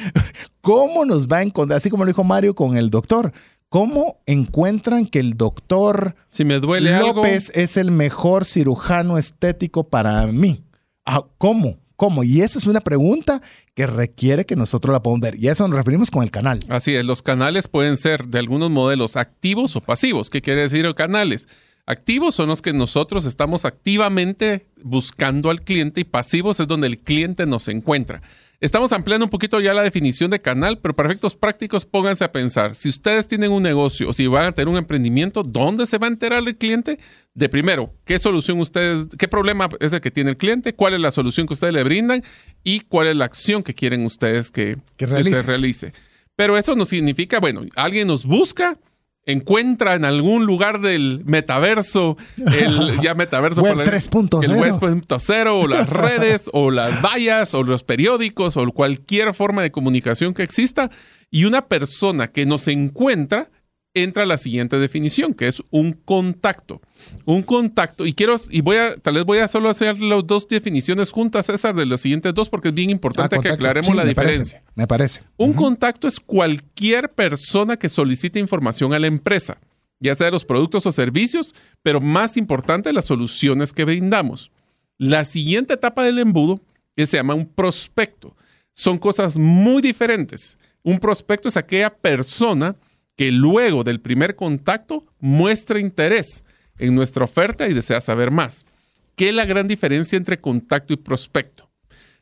¿Cómo nos va a encontrar? Así como lo dijo Mario con el doctor. ¿Cómo encuentran que el doctor si me duele López es el mejor cirujano estético para mí? Ah, ¿Cómo? ¿Cómo? Y esa es una pregunta que requiere que nosotros la podamos ver. Y a eso nos referimos con el canal. Así es, los canales pueden ser de algunos modelos activos o pasivos. ¿Qué quiere decir canales? Activos son los que nosotros estamos activamente buscando al cliente y pasivos es donde el cliente nos encuentra. Estamos ampliando un poquito ya la definición de canal, pero para efectos prácticos pónganse a pensar, si ustedes tienen un negocio o si van a tener un emprendimiento, ¿dónde se va a enterar el cliente? De primero, ¿qué solución ustedes, qué problema es el que tiene el cliente? ¿Cuál es la solución que ustedes le brindan? Y cuál es la acción que quieren ustedes que, se realice. Pero eso no significa, bueno, alguien nos busca, encuentra en algún lugar del metaverso, el ya metaverso web 3.0, el web 3.0 o las redes o las vallas o los periódicos o cualquier forma de comunicación que exista y una persona que nos encuentra entra la siguiente definición, que es un contacto. Un contacto, y quiero, y voy a, tal vez voy a solo hacer las dos definiciones juntas, César, de los siguientes dos, porque es bien importante Ah, que aclaremos Sí, la me diferencia. parece, me parece. Un contacto es cualquier persona que solicite información a la empresa, ya sea de los productos o servicios, pero más importante, las soluciones que brindamos. La siguiente etapa del embudo que se llama un prospecto. Son cosas muy diferentes. Un prospecto es aquella persona que luego del primer contacto muestra interés en nuestra oferta y desea saber más. ¿Qué es la gran diferencia entre contacto y prospecto?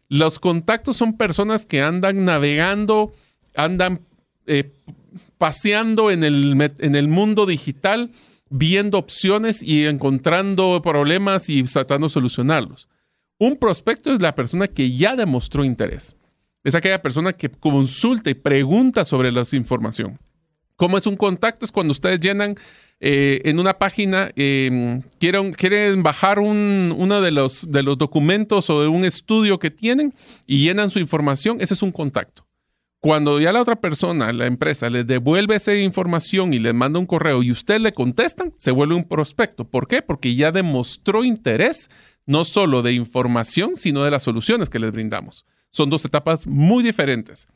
Los contactos son personas que andan navegando, andan eh, paseando en el, en el mundo digital, viendo opciones y encontrando problemas y tratando de solucionarlos. Un prospecto es la persona que ya demostró interés. Es aquella persona que consulta y pregunta sobre la información. ¿Cómo es un contacto? Es cuando ustedes llenan eh, en una página, eh, quieren, quieren bajar un- uno de los, de los documentos o de un estudio que tienen y llenan su información. Ese es un contacto. Cuando ya la otra persona, la empresa, les devuelve esa información y les manda un correo y ustedes le contestan, se vuelve un prospecto. ¿Por qué? Porque ya demostró interés no solo de información, sino de las soluciones que les brindamos. Son dos etapas muy diferentes.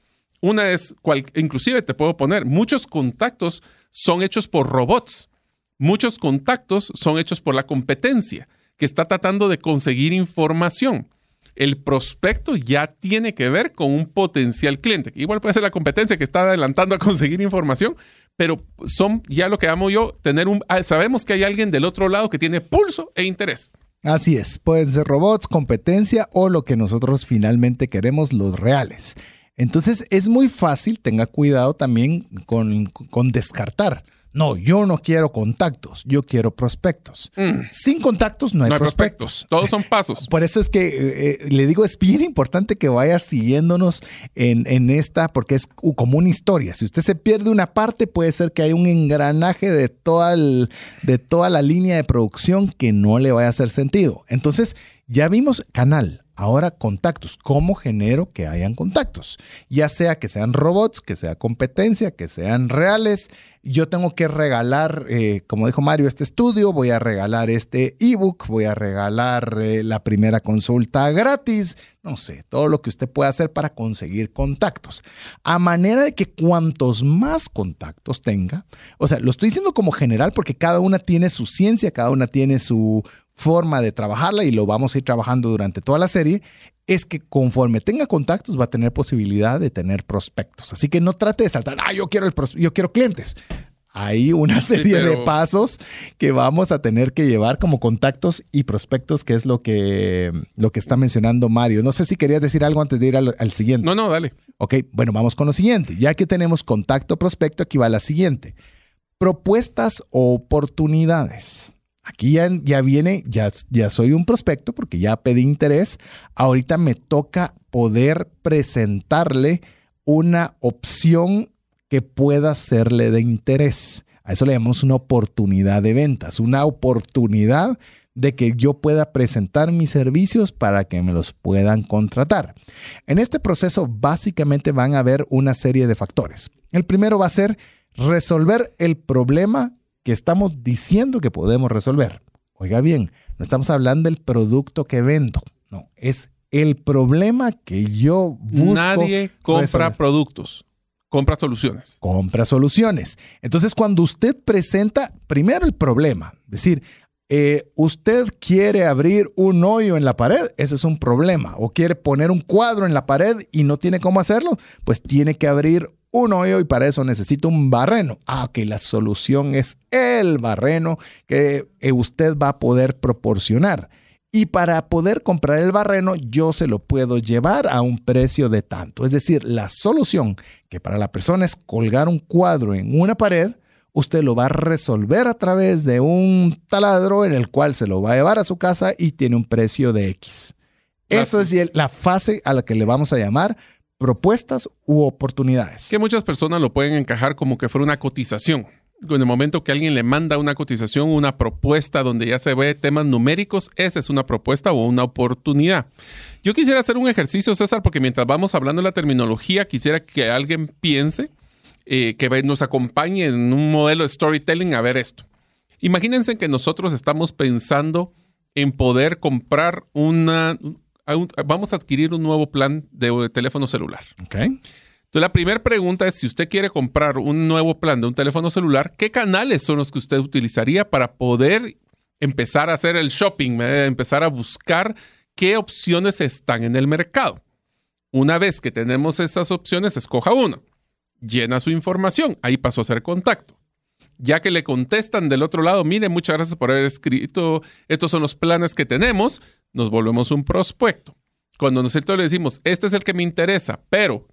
Una es, inclusive te puedo poner, muchos contactos son hechos por robots. Muchos contactos son hechos por la competencia, que está tratando de conseguir información. El prospecto ya tiene que ver con un potencial cliente. Igual puede ser la competencia que está adelantando a conseguir información, pero son ya lo que amo yo, tener un, ah, sabemos que hay alguien del otro lado que tiene pulso e interés. Así es, pueden ser robots, competencia o lo que nosotros finalmente queremos, los reales. Entonces es muy fácil, tenga cuidado también con, con descartar. No, yo no quiero contactos, yo quiero prospectos. Sin contactos no hay, Mm. No hay prospectos. prospectos, todos son pasos. Por eso es que eh, eh, le digo, es bien importante que vaya siguiéndonos en, en esta, porque es como una historia. Si usted se pierde una parte, puede ser que haya un engranaje de toda, el- de toda la línea de producción que no le vaya a hacer sentido. Entonces, ya vimos canal. Ahora contactos. ¿Cómo genero que hayan contactos? Ya sea que sean robots, que sea competencia, que sean reales. Yo tengo que regalar, eh, como dijo Mario, este estudio, voy a regalar este ebook, voy a regalar eh, la primera consulta gratis, no sé, todo lo que usted pueda hacer para conseguir contactos. A manera de que cuantos más contactos tenga, o sea, lo estoy diciendo como general porque cada una tiene su ciencia, cada una tiene su forma de trabajarla y lo vamos a ir trabajando durante toda la serie, es que conforme tenga contactos va a tener posibilidad de tener prospectos. Así que no trate de saltar, ah, yo quiero, el yo quiero clientes. Hay una serie de pero- pasos que vamos a tener que llevar como contactos y prospectos, que es lo que, lo que está mencionando Mario. No sé si querías decir algo antes de ir al, al siguiente. No, no, dale. Ok, bueno, vamos con lo siguiente. Ya que tenemos contacto prospecto, aquí va la siguiente. Propuestas o oportunidades. Aquí ya, ya viene, ya, ya soy un prospecto porque ya pedí interés. Ahorita me toca poder presentarle una opción que pueda serle de interés. A eso le llamamos una oportunidad de ventas, una oportunidad de que yo pueda presentar mis servicios para que me los puedan contratar. En este proceso básicamente van a haber una serie de factores. El primero va a ser resolver el problema que estamos diciendo que podemos resolver. Oiga bien, no estamos hablando del producto que vendo, no, es el problema que yo busco. Nadie compra resolver. productos, compra soluciones. compra soluciones. Entonces, cuando usted presenta primero el problema, es decir, eh, usted quiere abrir un hoyo en la pared, ese es un problema, o quiere poner un cuadro en la pared y no tiene cómo hacerlo, pues tiene que abrir un hoyo y para eso necesita un barreno. Ah, ok, la solución es el barreno que eh, usted va a poder proporcionar. Y para poder comprar el barreno, yo se lo puedo llevar a un precio de tanto. Es decir, la solución que para la persona es colgar un cuadro en una pared, usted lo va a resolver a través de un taladro en el cual se lo va a llevar a su casa y tiene un precio de X. Eso es la fase a la que le vamos a llamar propuestas u oportunidades. Que muchas personas lo pueden encajar como que fuera una cotización. En el momento que alguien le manda una cotización, una propuesta donde ya se ve temas numéricos, esa es una propuesta o una oportunidad. Yo quisiera hacer un ejercicio, César, porque mientras vamos hablando de la terminología, quisiera que alguien piense, eh, que nos acompañe en un modelo de storytelling a ver esto. Imagínense que nosotros estamos pensando en poder comprar una, vamos a adquirir un nuevo plan de teléfono celular. Okay. Entonces, la primera pregunta es, si usted quiere comprar un nuevo plan de un teléfono celular, ¿qué canales son los que usted utilizaría para poder empezar a hacer el shopping, eh, empezar a buscar qué opciones están en el mercado? Una vez que tenemos esas opciones, escoja uno, llena su información, ahí pasó a hacer contacto. Ya que le contestan del otro lado, mire, muchas gracias por haber escrito, estos son los planes que tenemos, nos volvemos un prospecto. Cuando nosotros le decimos, este es el que me interesa, pero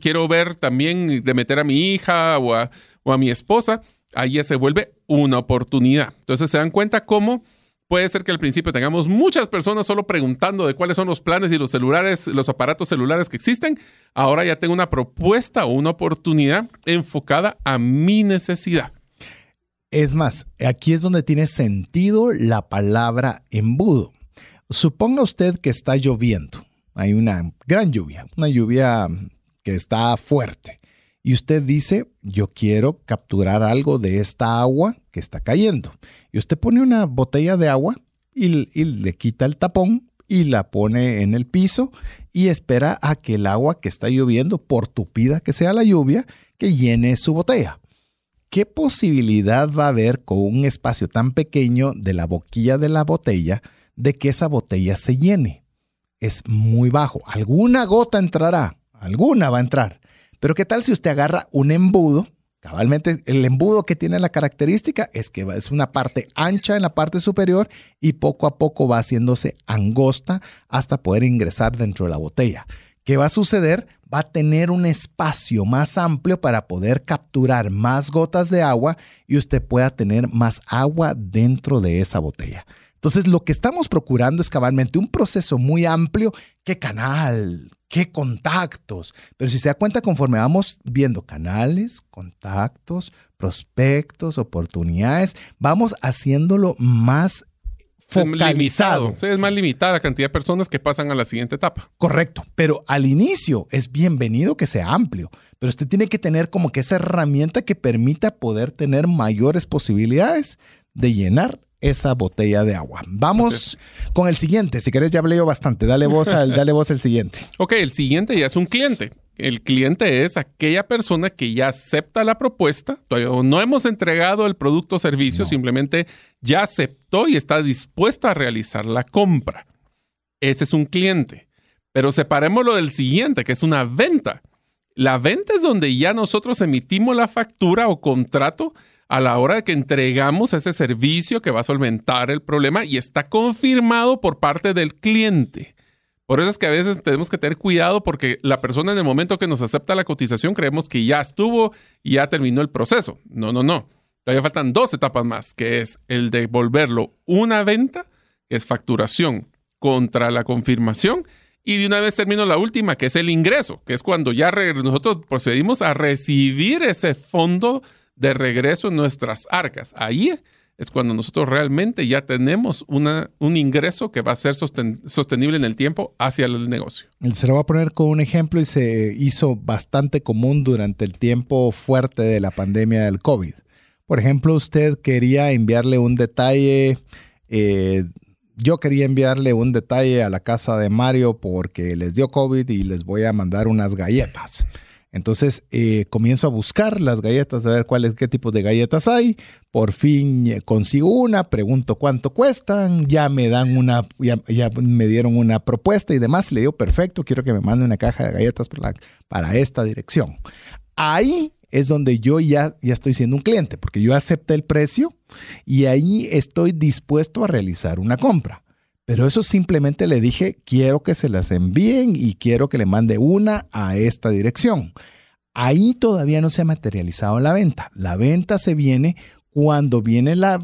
quiero ver también de meter a mi hija o a, o a mi esposa, ahí ya se vuelve una oportunidad. Entonces se dan cuenta cómo puede ser que al principio tengamos muchas personas solo preguntando de cuáles son los planes y los celulares, los aparatos celulares que existen. Ahora ya tengo una propuesta o una oportunidad enfocada a mi necesidad. Es más, aquí es donde tiene sentido la palabra embudo. Suponga usted que está lloviendo. Hay una gran lluvia, una lluvia que está fuerte. Y usted dice, yo quiero capturar algo de esta agua que está cayendo. Y usted pone una botella de agua y, le quita el tapón y la pone en el piso y espera a que el agua que está lloviendo, por tupida que sea la lluvia, que llene su botella. ¿Qué posibilidad va a haber con un espacio tan pequeño de la boquilla de la botella de que esa botella se llene. Es muy bajo. Alguna gota entrará, alguna va a entrar. Pero ¿qué tal si usted agarra un embudo? Cabalmente, el embudo que tiene la característica es que es una parte ancha en la parte superior y poco a poco va haciéndose angosta hasta poder ingresar dentro de la botella. ¿Qué va a suceder? Va a tener un espacio más amplio para poder capturar más gotas de agua y usted pueda tener más agua dentro de esa botella. Entonces, lo que estamos procurando es cabalmente un proceso muy amplio. ¿Qué canal? ¿Qué contactos? Pero si se da cuenta, conforme vamos viendo canales, contactos, prospectos, oportunidades, vamos haciéndolo más focalizado. Sí, es más limitada la cantidad de personas que pasan a la siguiente etapa. Correcto, pero al inicio es bienvenido que sea amplio, pero usted tiene que tener como que esa herramienta que permita poder tener mayores posibilidades de llenar esa botella de agua. Vamos con el siguiente. Si querés, ya hablé yo bastante. Dale voz al, dale voz al siguiente. Ok, el siguiente ya es un cliente. El cliente es aquella persona que ya acepta la propuesta. no hemos entregado el producto o servicio, simplemente ya aceptó y está dispuesto a realizar la compra. Ese es un cliente. Pero separémoslo del siguiente, que es una venta. La venta es donde ya nosotros emitimos la factura o contrato a la hora de que entregamos ese servicio que va a solventar el problema y está confirmado por parte del cliente. Por eso es que a veces tenemos que tener cuidado porque la persona en el momento que nos acepta la cotización creemos que ya estuvo y ya terminó el proceso. No, no, no. Todavía faltan dos etapas más, que es el de volverlo una venta, que es facturación contra la confirmación. Y de una vez termino la última, que es el ingreso, que es cuando ya nosotros procedimos a recibir ese fondo de regreso en nuestras arcas. Ahí es cuando nosotros realmente ya tenemos una, un ingreso que va a ser sostenible en el tiempo hacia el negocio. Se lo voy a poner con un ejemplo y se hizo bastante común durante el tiempo fuerte de la pandemia del COVID. Por ejemplo, usted quería enviarle un detalle, eh, yo quería enviarle un detalle a la casa de Mario porque les dio COVID y les voy a mandar unas galletas. Entonces eh, comienzo a buscar las galletas, a ver cuáles, qué tipo de galletas hay. Por fin eh, consigo una, pregunto cuánto cuestan, ya me dan una, ya, me dieron una propuesta y demás. Le digo, perfecto, quiero que me mande una caja de galletas para, para esta dirección. Ahí es donde yo ya, ya estoy siendo un cliente, porque yo acepté el precio y ahí estoy dispuesto a realizar una compra. Pero eso simplemente le dije, quiero que se las envíen y quiero que le mande una a esta dirección. Ahí todavía no se ha materializado la venta. La venta se viene cuando viene la,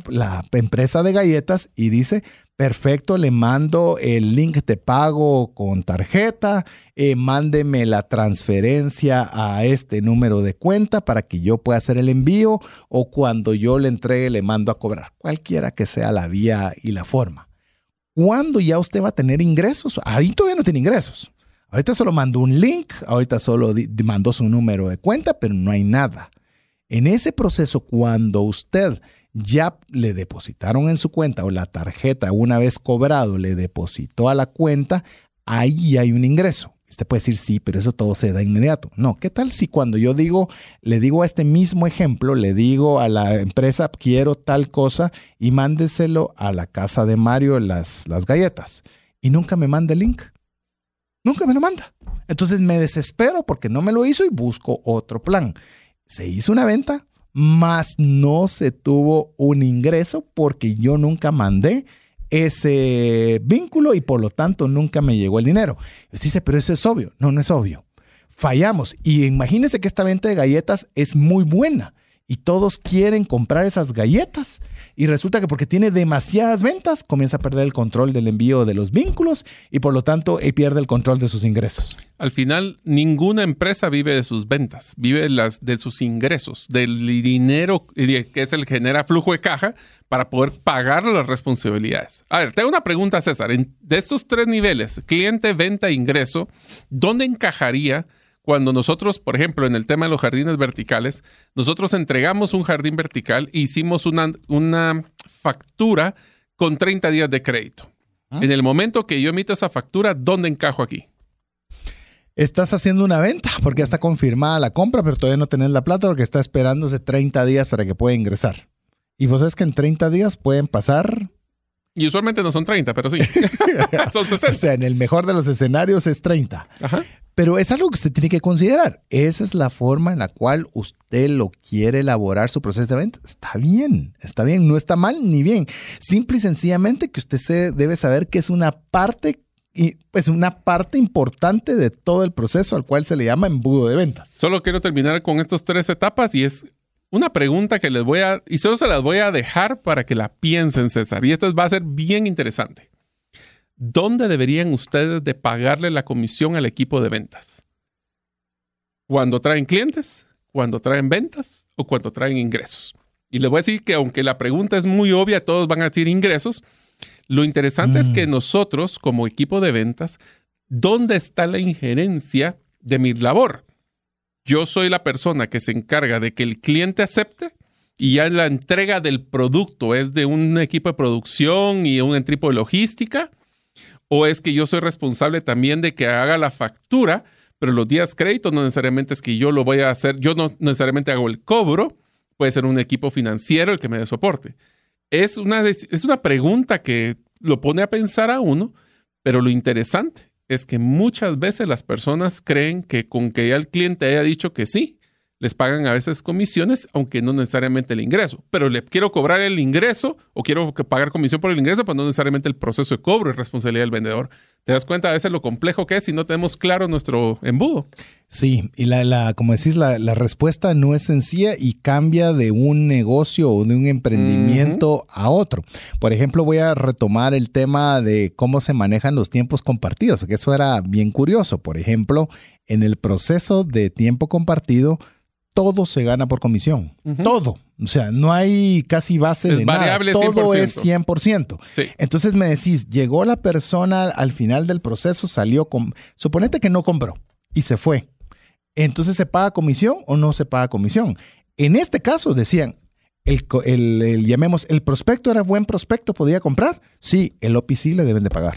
empresa de galletas y dice, Perfecto, le mando el link de pago con tarjeta, eh, mándeme la transferencia a este número de cuenta para que yo pueda hacer el envío o cuando yo le entregue le mando a cobrar, cualquiera que sea la vía y la forma. ¿Cuándo ya usted va a tener ingresos? Ahí todavía no tiene ingresos. Ahorita solo mandó un link, ahorita solo mandó su número de cuenta, pero no hay nada. En ese proceso, cuando usted ya le depositaron en su cuenta o la tarjeta una vez cobrado le depositó a la cuenta, ahí hay un ingreso. Usted puede decir, sí, pero eso todo se da inmediato. No, ¿qué tal si cuando yo digo, le digo a este mismo ejemplo, le digo a la empresa, quiero tal cosa y mándeselo a la casa de Mario las, las galletas y nunca me manda el link? Nunca me lo manda. Entonces me desespero porque no me lo hizo y busco otro plan. Se hizo una venta, más no se tuvo un ingreso porque yo nunca mandé ese vínculo y por lo tanto nunca me llegó el dinero. Usted dice, pero eso es obvio. No, no es obvio. Fallamos. Y imagínense que esta venta de galletas es muy buena y todos quieren comprar esas galletas. Y resulta que porque tiene demasiadas ventas, comienza a perder el control del envío de los vínculos y por lo tanto pierde el control de sus ingresos. Al final, ninguna empresa vive de sus ventas, vive las, de sus ingresos, del dinero que es el que genera flujo de caja para poder pagar las responsabilidades. A ver, tengo una pregunta, César. de estos tres niveles, cliente, venta e ingreso, ¿dónde encajaría? Cuando nosotros, por ejemplo, en el tema de los jardines verticales, nosotros entregamos un jardín vertical e hicimos una, una factura con 30 días de crédito. Ah. En el momento que yo emito esa factura, ¿dónde encajo aquí? Estás haciendo una venta porque ya está confirmada la compra, pero todavía no tenés la plata porque está esperándose 30 días para que pueda ingresar. Y vos sabes que en 30 días pueden pasar y usualmente no son 30, pero sí. son 60. O sea, en el mejor de los escenarios es 30. Ajá. Pero es algo que usted tiene que considerar. Esa es la forma en la cual usted lo quiere elaborar su proceso de venta. Está bien, está bien, no está mal ni bien. Simple y sencillamente que usted se debe saber que es una parte y pues una parte importante de todo el proceso al cual se le llama embudo de ventas. Solo quiero terminar con estas tres etapas y es una pregunta que les voy a y solo se las voy a dejar para que la piensen, César. Y esta va a ser bien interesante. ¿Dónde deberían ustedes de pagarle la comisión al equipo de ventas? ¿Cuando traen clientes? ¿Cuando traen ventas? ¿O cuando traen ingresos? Y les voy a decir que aunque la pregunta es muy obvia, todos van a decir ingresos. Lo interesante es que mm. nosotros, como equipo de ventas, ¿dónde está la injerencia de mi labor? Yo soy la persona que se encarga de que el cliente acepte y ya la entrega del producto es de un equipo de producción y un equipo de logística o es que yo soy responsable también de que haga la factura, pero los días crédito no necesariamente es que yo lo voy a hacer, yo no necesariamente hago el cobro, puede ser un equipo financiero el que me dé soporte. Es una, es una pregunta que lo pone a pensar a uno, pero lo interesante es que muchas veces las personas creen que con que ya el cliente haya dicho que sí, les pagan a veces comisiones, aunque no necesariamente el ingreso. Pero le quiero cobrar el ingreso o quiero pagar comisión por el ingreso, pues no necesariamente el proceso de cobro es responsabilidad del vendedor. ¿Te das cuenta a veces lo complejo que es si no tenemos claro nuestro embudo? Sí, y la, la como decís, la, respuesta no es sencilla y cambia de un negocio o de un emprendimiento a otro. Por ejemplo, voy a retomar el tema de cómo se manejan los tiempos compartidos, que eso era bien curioso. Por ejemplo, en el proceso de tiempo compartido, todo se gana por comisión. Todo. O sea, no hay casi base de variable nada. Todo es 100%. Entonces me decís, llegó la persona al final del proceso, salió con... Suponete que no compró y se fue. Entonces, ¿se paga comisión o no se paga comisión? En este caso decían, el, el, llamemos, el prospecto era buen prospecto, podía comprar. Sí, el OPC le deben de pagar.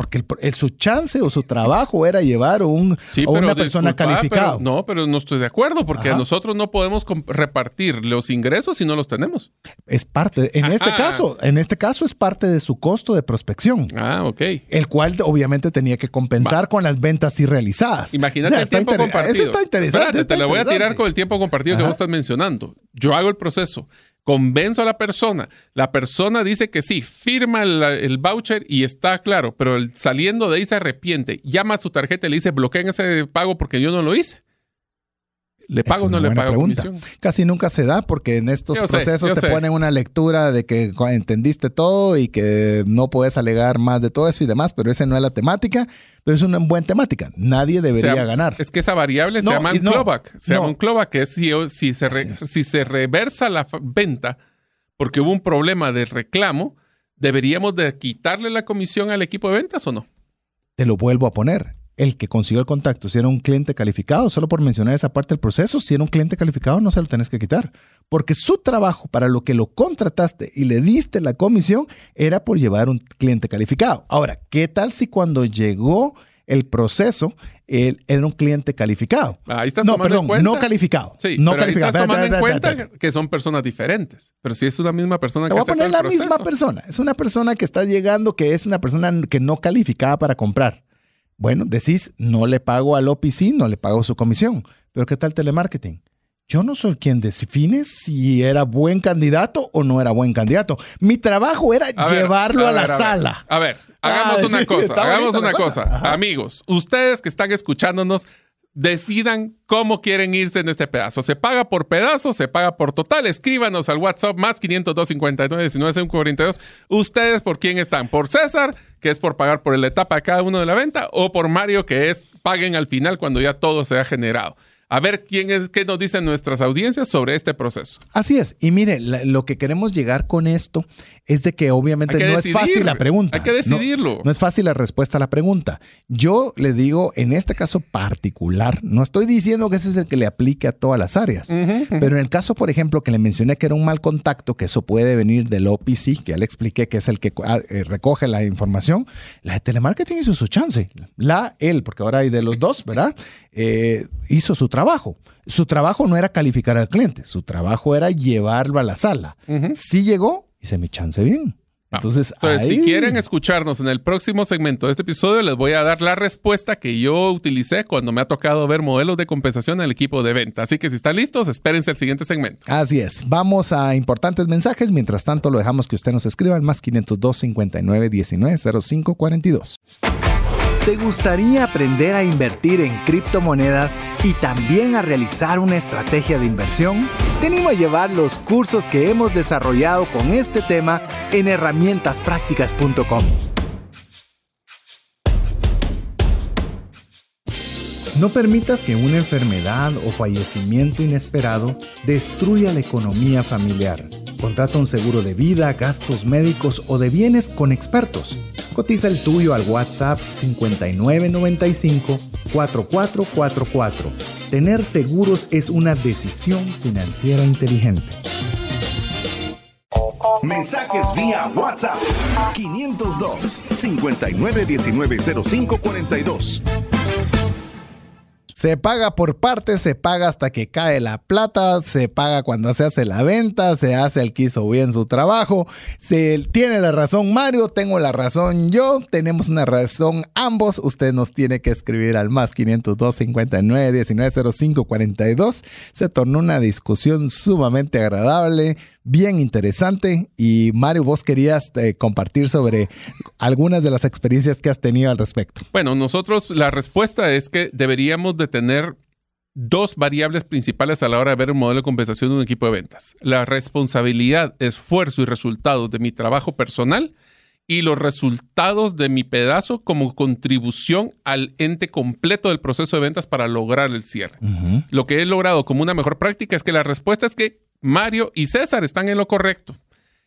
Porque el, su chance o su trabajo era llevar un, a una persona calificada. No, pero no estoy de acuerdo porque nosotros no podemos repartir los ingresos si no los tenemos. Es parte, en este caso, en este caso es parte de su costo de prospección. Ah, ok. El cual obviamente tenía que compensar con las ventas irrealizadas. Imagínate el tiempo compartido. Eso está interesante. te la voy a tirar con el tiempo compartido que vos estás mencionando. Yo hago el proceso convenzo a la persona, la persona dice que sí, firma el, voucher y está claro, pero saliendo de ahí se arrepiente, llama a su tarjeta y le dice bloqueen ese pago porque yo no lo hice. ¿Le pago o no le pago comisión? Casi nunca se da porque en estos procesos te ponen una lectura de que entendiste todo y que no puedes alegar más de todo eso y demás, pero esa no es la temática, pero es una buena temática. Nadie debería ganar. Es que esa variable se llama un clawback. Se llama un clawback, que es si, si, se si se reversa la venta porque hubo un problema de reclamo, ¿deberíamos de quitarle la comisión al equipo de ventas o no? Te lo vuelvo a poner el que consiguió el contacto, si era un cliente calificado, solo por mencionar esa parte del proceso, si era un cliente calificado no se lo tenés que quitar, porque su trabajo para lo que lo contrataste y le diste la comisión era por llevar un cliente calificado. Ahora, ¿qué tal si cuando llegó el proceso él era un cliente calificado. Ahí estás no, perdón, no calificado. Sí, no pero calificado. Ahí estás tomando en cuenta que son personas diferentes. Pero si es una misma persona Te que voy a poner la misma persona. Es una persona que está llegando que es una persona que no calificaba para comprar. Bueno, decís, no le pago al OPC, no le pago su comisión. Pero ¿qué tal telemarketing? Yo no soy quien define si era buen candidato o no era buen candidato. Mi trabajo era llevarlo a, la sala. A ver, hagamos una cosa, hagamos una cosa. Amigos, ustedes que están escuchándonos, decidan cómo quieren irse en este pedazo. ¿Se paga por pedazo? ¿Se paga por total? Escríbanos al WhatsApp más 502 59 19 42. ¿Ustedes por quién están? ¿Por César, que es por pagar por la etapa de cada uno de la venta? ¿O por Mario, que es paguen al final cuando ya todo se ha generado? a ver quién es, qué nos dicen nuestras audiencias sobre este proceso. Así es. Y mire, lo que queremos llegar con esto es de que obviamente no es fácil la pregunta. Hay que decidirlo. No, es fácil la respuesta a la pregunta. Yo le digo, en este caso particular, no estoy diciendo que ese es el que le aplique a todas las áreas, pero en el caso, por ejemplo, que le mencioné que era un mal contacto, que eso puede venir del OPC, que ya le expliqué que es el que ah, eh, recoge la información, la de telemarketing hizo su chance. La, él, porque ahora hay de los dos, ¿verdad? Eh, hizo su trabajo. Su trabajo no era calificar al cliente, su trabajo era llevarlo a la sala. Si llegó, hice mi chance bien. Entonces, si quieren escucharnos en el próximo segmento de este episodio, les voy a dar la respuesta que yo utilicé cuando me ha tocado ver modelos de compensación en el equipo de venta. Así que si están listos, espérense el siguiente segmento. Así es. Vamos a importantes mensajes. Mientras tanto, lo dejamos que usted nos escriba al más 502 59 19 05 42. ¿Te gustaría aprender a invertir en criptomonedas y también a realizar una estrategia de inversión? Te animo a llevar los cursos que hemos desarrollado con este tema en herramientasprácticas.com. No permitas que una enfermedad o fallecimiento inesperado destruya la economía familiar. Contrata un seguro de vida, gastos médicos o de bienes con expertos. Cotiza el tuyo al WhatsApp 5995-4444. Tener seguros es una decisión financiera inteligente. Mensajes vía WhatsApp 502 59190542. Se paga por partes, se paga hasta que cae la plata, se paga cuando se hace la venta, se hace el que hizo bien su trabajo. Se tiene la razón Mario, tengo la razón yo, tenemos una razón ambos. Usted nos tiene que escribir al más 502 59 1905 42. Se tornó una discusión sumamente agradable bien interesante. Y Mario, vos querías eh, compartir sobre algunas de las experiencias que has tenido al respecto. Bueno, nosotros la respuesta es que deberíamos de tener dos variables principales a la hora de ver un modelo de compensación de un equipo de ventas. La responsabilidad, esfuerzo y resultados de mi trabajo personal y los resultados de mi pedazo como contribución al ente completo del proceso de ventas para lograr el cierre. Lo que he logrado como una mejor práctica es que la respuesta es que Mario y César están en lo correcto.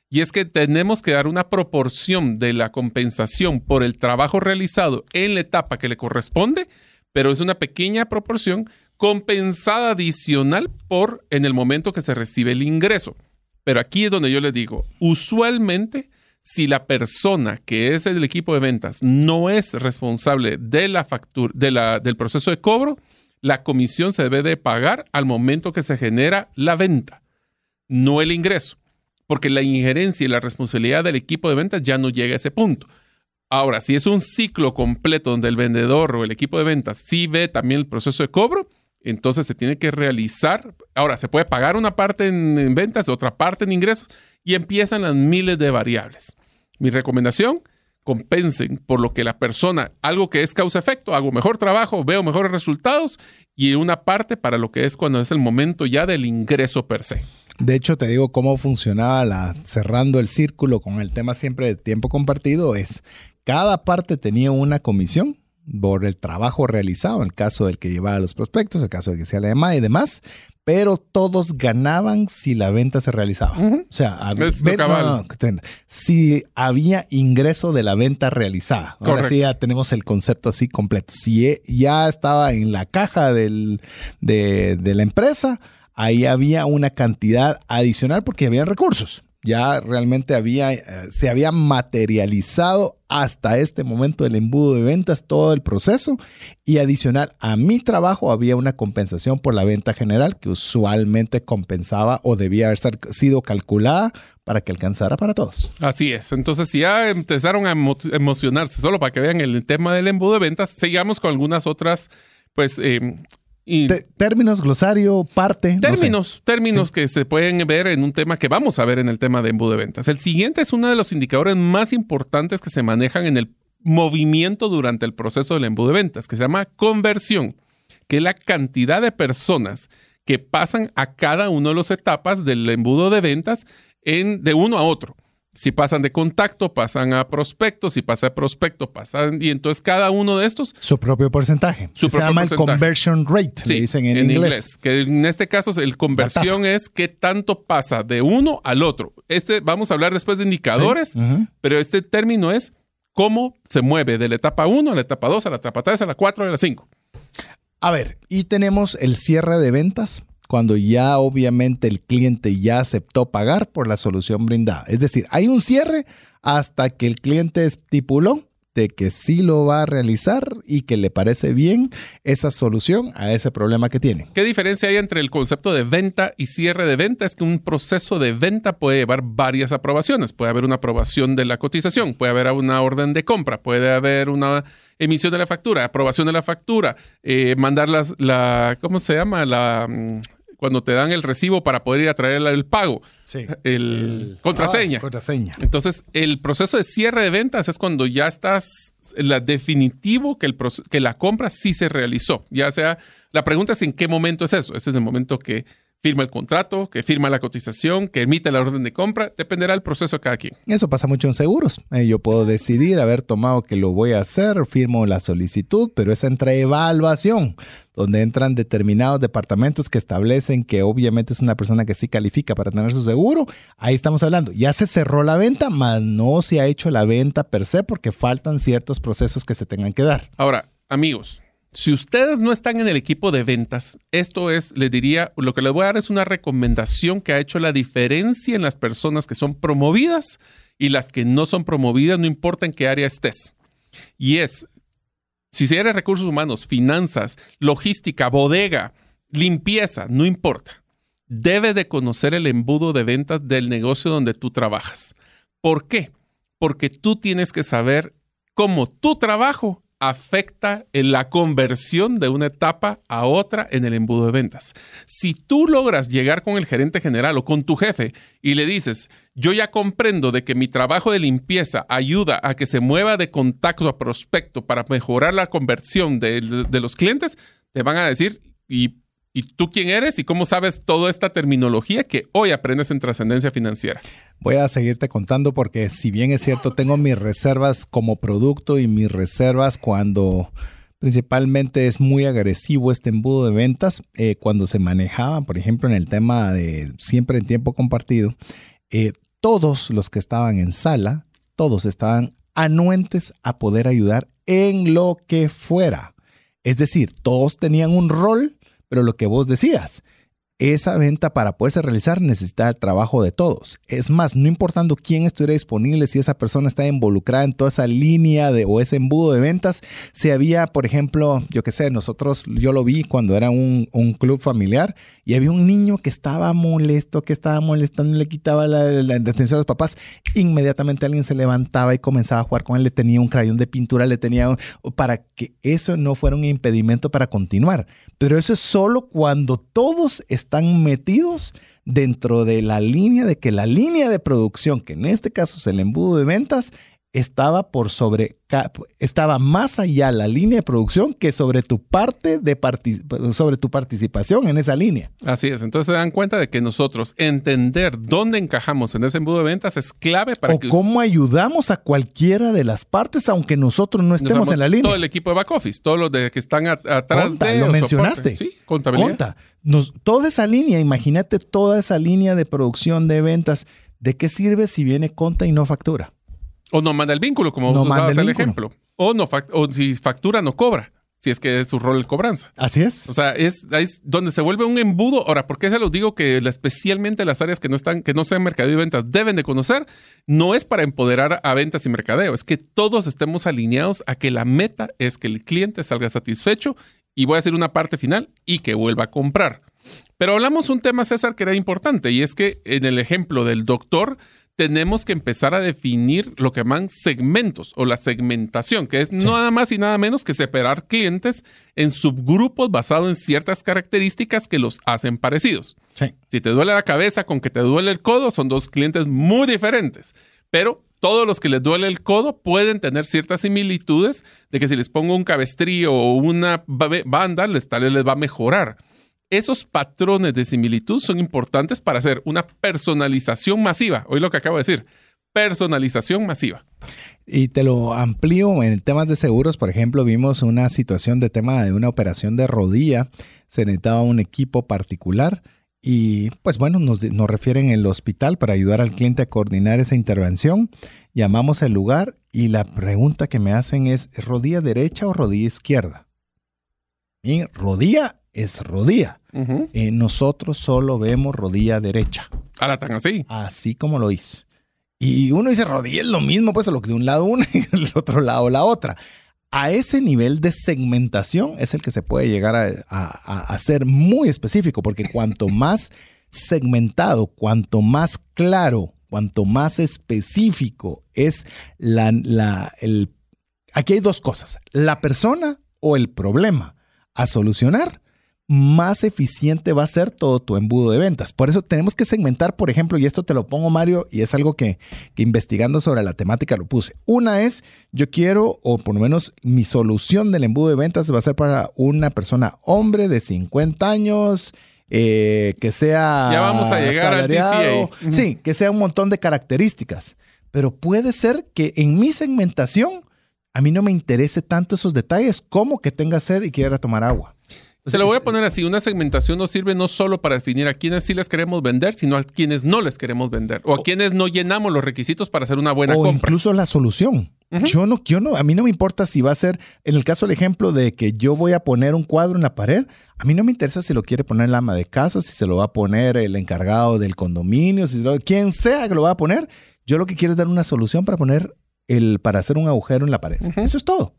Y es que tenemos que dar una proporción de la compensación por el trabajo realizado en la etapa que le corresponde, pero es una pequeña proporción compensada adicional por en el momento que se recibe el ingreso. Pero aquí es donde yo les digo, usualmente si la persona que es el equipo de ventas no es responsable de la factura, del proceso de cobro, la comisión se debe de pagar al momento que se genera la venta no el ingreso, porque la injerencia y la responsabilidad del equipo de ventas ya no llega a ese punto. Ahora, si es un ciclo completo donde el vendedor o el equipo de ventas sí ve también el proceso de cobro, entonces se tiene que realizar. Ahora, se puede pagar una parte en, ventas, otra parte en ingresos y empiezan las miles de variables. Mi recomendación, compensen por lo que la persona, algo que es causa-efecto, hago mejor trabajo, veo mejores resultados y una parte para lo que es cuando es el momento ya del ingreso per se. De hecho, te digo cómo funcionaba la cerrando el círculo con el tema siempre de tiempo compartido es cada parte tenía una comisión por el trabajo realizado, en el caso del que llevaba los prospectos, en el caso del que hacía la demanda y demás, pero todos ganaban si la venta se realizaba. O sea, si había ingreso de la venta realizada. Ahora sí ya tenemos el concepto así completo. Si e, ya estaba en la caja del, de, de la empresa, ahí había una cantidad adicional porque había recursos ya realmente había, eh, se había materializado hasta este momento del embudo de ventas todo el proceso y adicional a mi trabajo había una compensación por la venta general que usualmente compensaba o debía haber sido calculada para que alcanzara para todos. Así es. Entonces, si ya empezaron a emocionarse, solo para que vean el tema del embudo de ventas, sigamos con algunas otras pues eh, términos, glosario, parte. Términos, términos que se pueden ver en un tema que vamos a ver en el tema de embudo de ventas. El siguiente es uno de los indicadores más importantes que se manejan en el movimiento durante el proceso del embudo de ventas, que se llama conversión, que es la cantidad de personas que pasan a cada una de las etapas del embudo de ventas en, de uno a otro. Si pasan de contacto, pasan a prospecto. Si pasa de prospecto, pasan. Y entonces cada uno de estos. Su propio porcentaje. se llama el conversion rate, le dicen en, inglés. Que en este caso, el conversión es qué tanto pasa de uno al otro. Este, vamos a hablar después de indicadores, pero este término es cómo se mueve de la etapa 1 a la etapa 2, a la etapa 3, a la 4, a la 5. A ver, y tenemos el cierre de ventas cuando ya obviamente el cliente ya aceptó pagar por la solución brindada. Es decir, hay un cierre hasta que el cliente estipuló de que sí lo va a realizar y que le parece bien esa solución a ese problema que tiene. ¿Qué diferencia hay entre el concepto de venta y cierre de venta? Es que un proceso de venta puede llevar varias aprobaciones. Puede haber una aprobación de la cotización, puede haber una orden de compra, puede haber una emisión de la factura, aprobación de la factura, eh, mandar las, la, ¿cómo se llama? La mm, cuando te dan el recibo para poder ir a traer el pago. Sí. El, contraseña. Ah, contraseña. Entonces, el proceso de cierre de ventas es cuando ya estás la definitivo que, el, que la compra sí se realizó. Ya sea, la pregunta es en qué momento es eso. Ese es el momento que firma el contrato, que firma la cotización, que emite la orden de compra, dependerá del proceso de cada quien. Eso pasa mucho en seguros. Eh, yo puedo decidir haber tomado que lo voy a hacer, firmo la solicitud, pero es entre evaluación, donde entran determinados departamentos que establecen que obviamente es una persona que sí califica para tener su seguro. Ahí estamos hablando. Ya se cerró la venta, mas no se ha hecho la venta per se porque faltan ciertos procesos que se tengan que dar. Ahora, amigos, si ustedes no están en el equipo de ventas, esto es, les diría, lo que les voy a dar es una recomendación que ha hecho la diferencia en las personas que son promovidas y las que no son promovidas, no importa en qué área estés. Y es, si eres recursos humanos, finanzas, logística, bodega, limpieza, no importa. Debes de conocer el embudo de ventas del negocio donde tú trabajas. ¿Por qué? Porque tú tienes que saber cómo tu trabajo afecta en la conversión de una etapa a otra en el embudo de ventas. Si tú logras llegar con el gerente general o con tu jefe y le dices, yo ya comprendo de que mi trabajo de limpieza ayuda a que se mueva de contacto a prospecto para mejorar la conversión de, los clientes, te van a decir, ¿y ¿Y tú quién eres y cómo sabes toda esta terminología que hoy aprendes en trascendencia financiera? Voy a seguirte contando porque si bien es cierto, tengo mis reservas como producto y mis reservas cuando principalmente es muy agresivo este embudo de ventas, eh, cuando se manejaba, por ejemplo, en el tema de siempre en tiempo compartido, eh, todos los que estaban en sala, todos estaban anuentes a poder ayudar en lo que fuera. Es decir, todos tenían un rol pero lo que vos decías, esa venta para poderse realizar necesita el trabajo de todos. Es más, no importando quién estuviera disponible, si esa persona está involucrada en toda esa línea de, o ese embudo de ventas, si había, por ejemplo, yo qué sé, nosotros, yo lo vi cuando era un, club familiar y había un niño que estaba molesto, que estaba molestando, le quitaba la, atención a los papás, inmediatamente alguien se levantaba y comenzaba a jugar con él, le tenía un crayón de pintura, le tenía, para que eso no fuera un impedimento para continuar. Pero eso es solo cuando todos están metidos dentro de la línea de que la línea de producción, que en este caso es el embudo de ventas, estaba por sobre estaba más allá la línea de producción que sobre tu parte de sobre tu participación en esa línea. Así es, entonces se dan cuenta de que nosotros entender dónde encajamos en ese embudo de ventas es clave para o cómo ayudamos a cualquiera de las partes aunque nosotros no estemos en la línea. Todo el equipo de back office, todos los de que están atrás de lo mencionaste. Sí, contabilidad. toda esa línea, imagínate toda esa línea de producción de ventas, ¿de qué sirve si viene conta y no factura? O no manda el vínculo, como no usabas el, ejemplo. O, no o si factura, no cobra. Si es que es su rol el cobranza. Así es. O sea, es, es donde se vuelve un embudo. Ahora, ¿por qué se los digo que especialmente las áreas que no están, que no sean mercadeo y ventas deben de conocer? No es para empoderar a ventas y mercadeo, es que todos estemos alineados a que la meta es que el cliente salga satisfecho y voy a hacer una parte final y que vuelva a comprar. Pero hablamos un tema, César, que era importante y es que en el ejemplo del doctor, tenemos que empezar a definir lo que llaman segmentos o la segmentación, que es nada más y nada menos que separar clientes en subgrupos basados en ciertas características que los hacen parecidos. Si te duele la cabeza con que te duele el codo, son dos clientes muy diferentes, pero todos los que les duele el codo pueden tener ciertas similitudes de que si les pongo un cabestrillo o una banda, les, tal vez les va a mejorar. Esos patrones de similitud son importantes para hacer una personalización masiva. Hoy lo que acabo de decir, personalización masiva. Y te lo amplío en temas de seguros, por ejemplo, vimos una situación de tema de una operación de rodilla, se necesitaba un equipo particular y pues bueno, nos, nos refieren el hospital para ayudar al cliente a coordinar esa intervención. Llamamos el lugar y la pregunta que me hacen es, ¿rodilla derecha o rodilla izquierda? Y rodilla es rodilla. Eh, nosotros solo vemos rodilla derecha. Ahora tan así. Así como lo hizo. Y uno dice rodilla es lo mismo, pues lo que de un lado una y del otro lado la otra. A ese nivel de segmentación es el que se puede llegar a, ser muy específico, porque cuanto más segmentado, cuanto más claro, cuanto más específico es la, la el, aquí hay dos cosas, la persona o el problema a solucionar más eficiente va a ser todo tu embudo de ventas. Por eso tenemos que segmentar, por ejemplo, y esto te lo pongo Mario, y es algo que, investigando sobre la temática lo puse. Una es, yo quiero, o por lo menos mi solución del embudo de ventas va a ser para una persona hombre de 50 años, eh, que sea... Ya vamos a llegar al DCA. Sí, que sea un montón de características. Pero puede ser que en mi segmentación a mí no me interese tanto esos detalles como que tenga sed y quiera tomar agua. Se lo voy a poner así, una segmentación nos sirve no solo para definir a quienes sí les queremos vender, sino a quienes no les queremos vender o a quienes no llenamos los requisitos para hacer una buena o compra. Incluso la solución. Yo no, yo no, a mí no me importa si va a ser, en el caso del ejemplo de que yo voy a poner un cuadro en la pared, a mí no me interesa si lo quiere poner el ama de casa, si se lo va a poner el encargado del condominio, si quien sea que lo va a poner. Yo lo que quiero es dar una solución para poner el, para hacer un agujero en la pared. Eso es todo.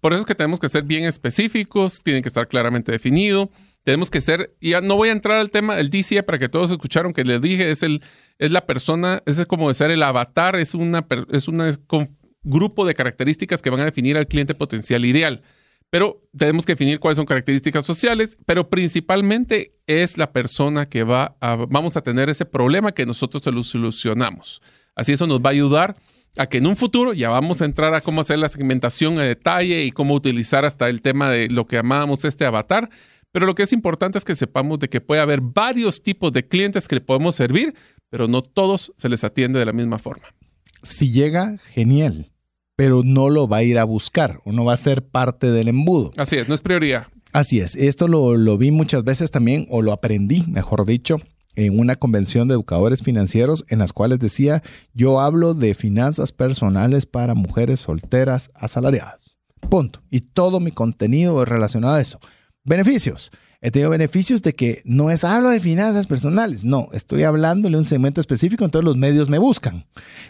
Por eso es que tenemos que ser bien específicos, tienen que estar claramente definido. Tenemos que ser, ya no voy a entrar al tema del DCA para que todos escucharon que les dije, es, el, es la persona, es como ser el avatar, es una es un grupo de características que van a definir al cliente potencial ideal. Pero tenemos que definir cuáles son características sociales, pero principalmente es la persona que va a, vamos a tener ese problema que nosotros solucionamos. Así eso nos va a ayudar a que en un futuro ya vamos a entrar a cómo hacer la segmentación a detalle y cómo utilizar hasta el tema de lo que llamábamos este avatar. Pero lo que es importante es que sepamos de que puede haber varios tipos de clientes que le podemos servir, pero no todos se les atiende de la misma forma. Si llega, genial, pero no lo va a ir a buscar o no va a ser parte del embudo. Así es, no es prioridad. Así es, esto lo, lo vi muchas veces también, o lo aprendí, mejor dicho, en una convención de educadores financieros en las cuales decía, yo hablo de finanzas personales para mujeres solteras asalariadas. Punto. Y todo mi contenido es relacionado a eso. Beneficios. He tenido beneficios de que no es hablo de finanzas personales, no, estoy hablándole un segmento específico, entonces los medios me buscan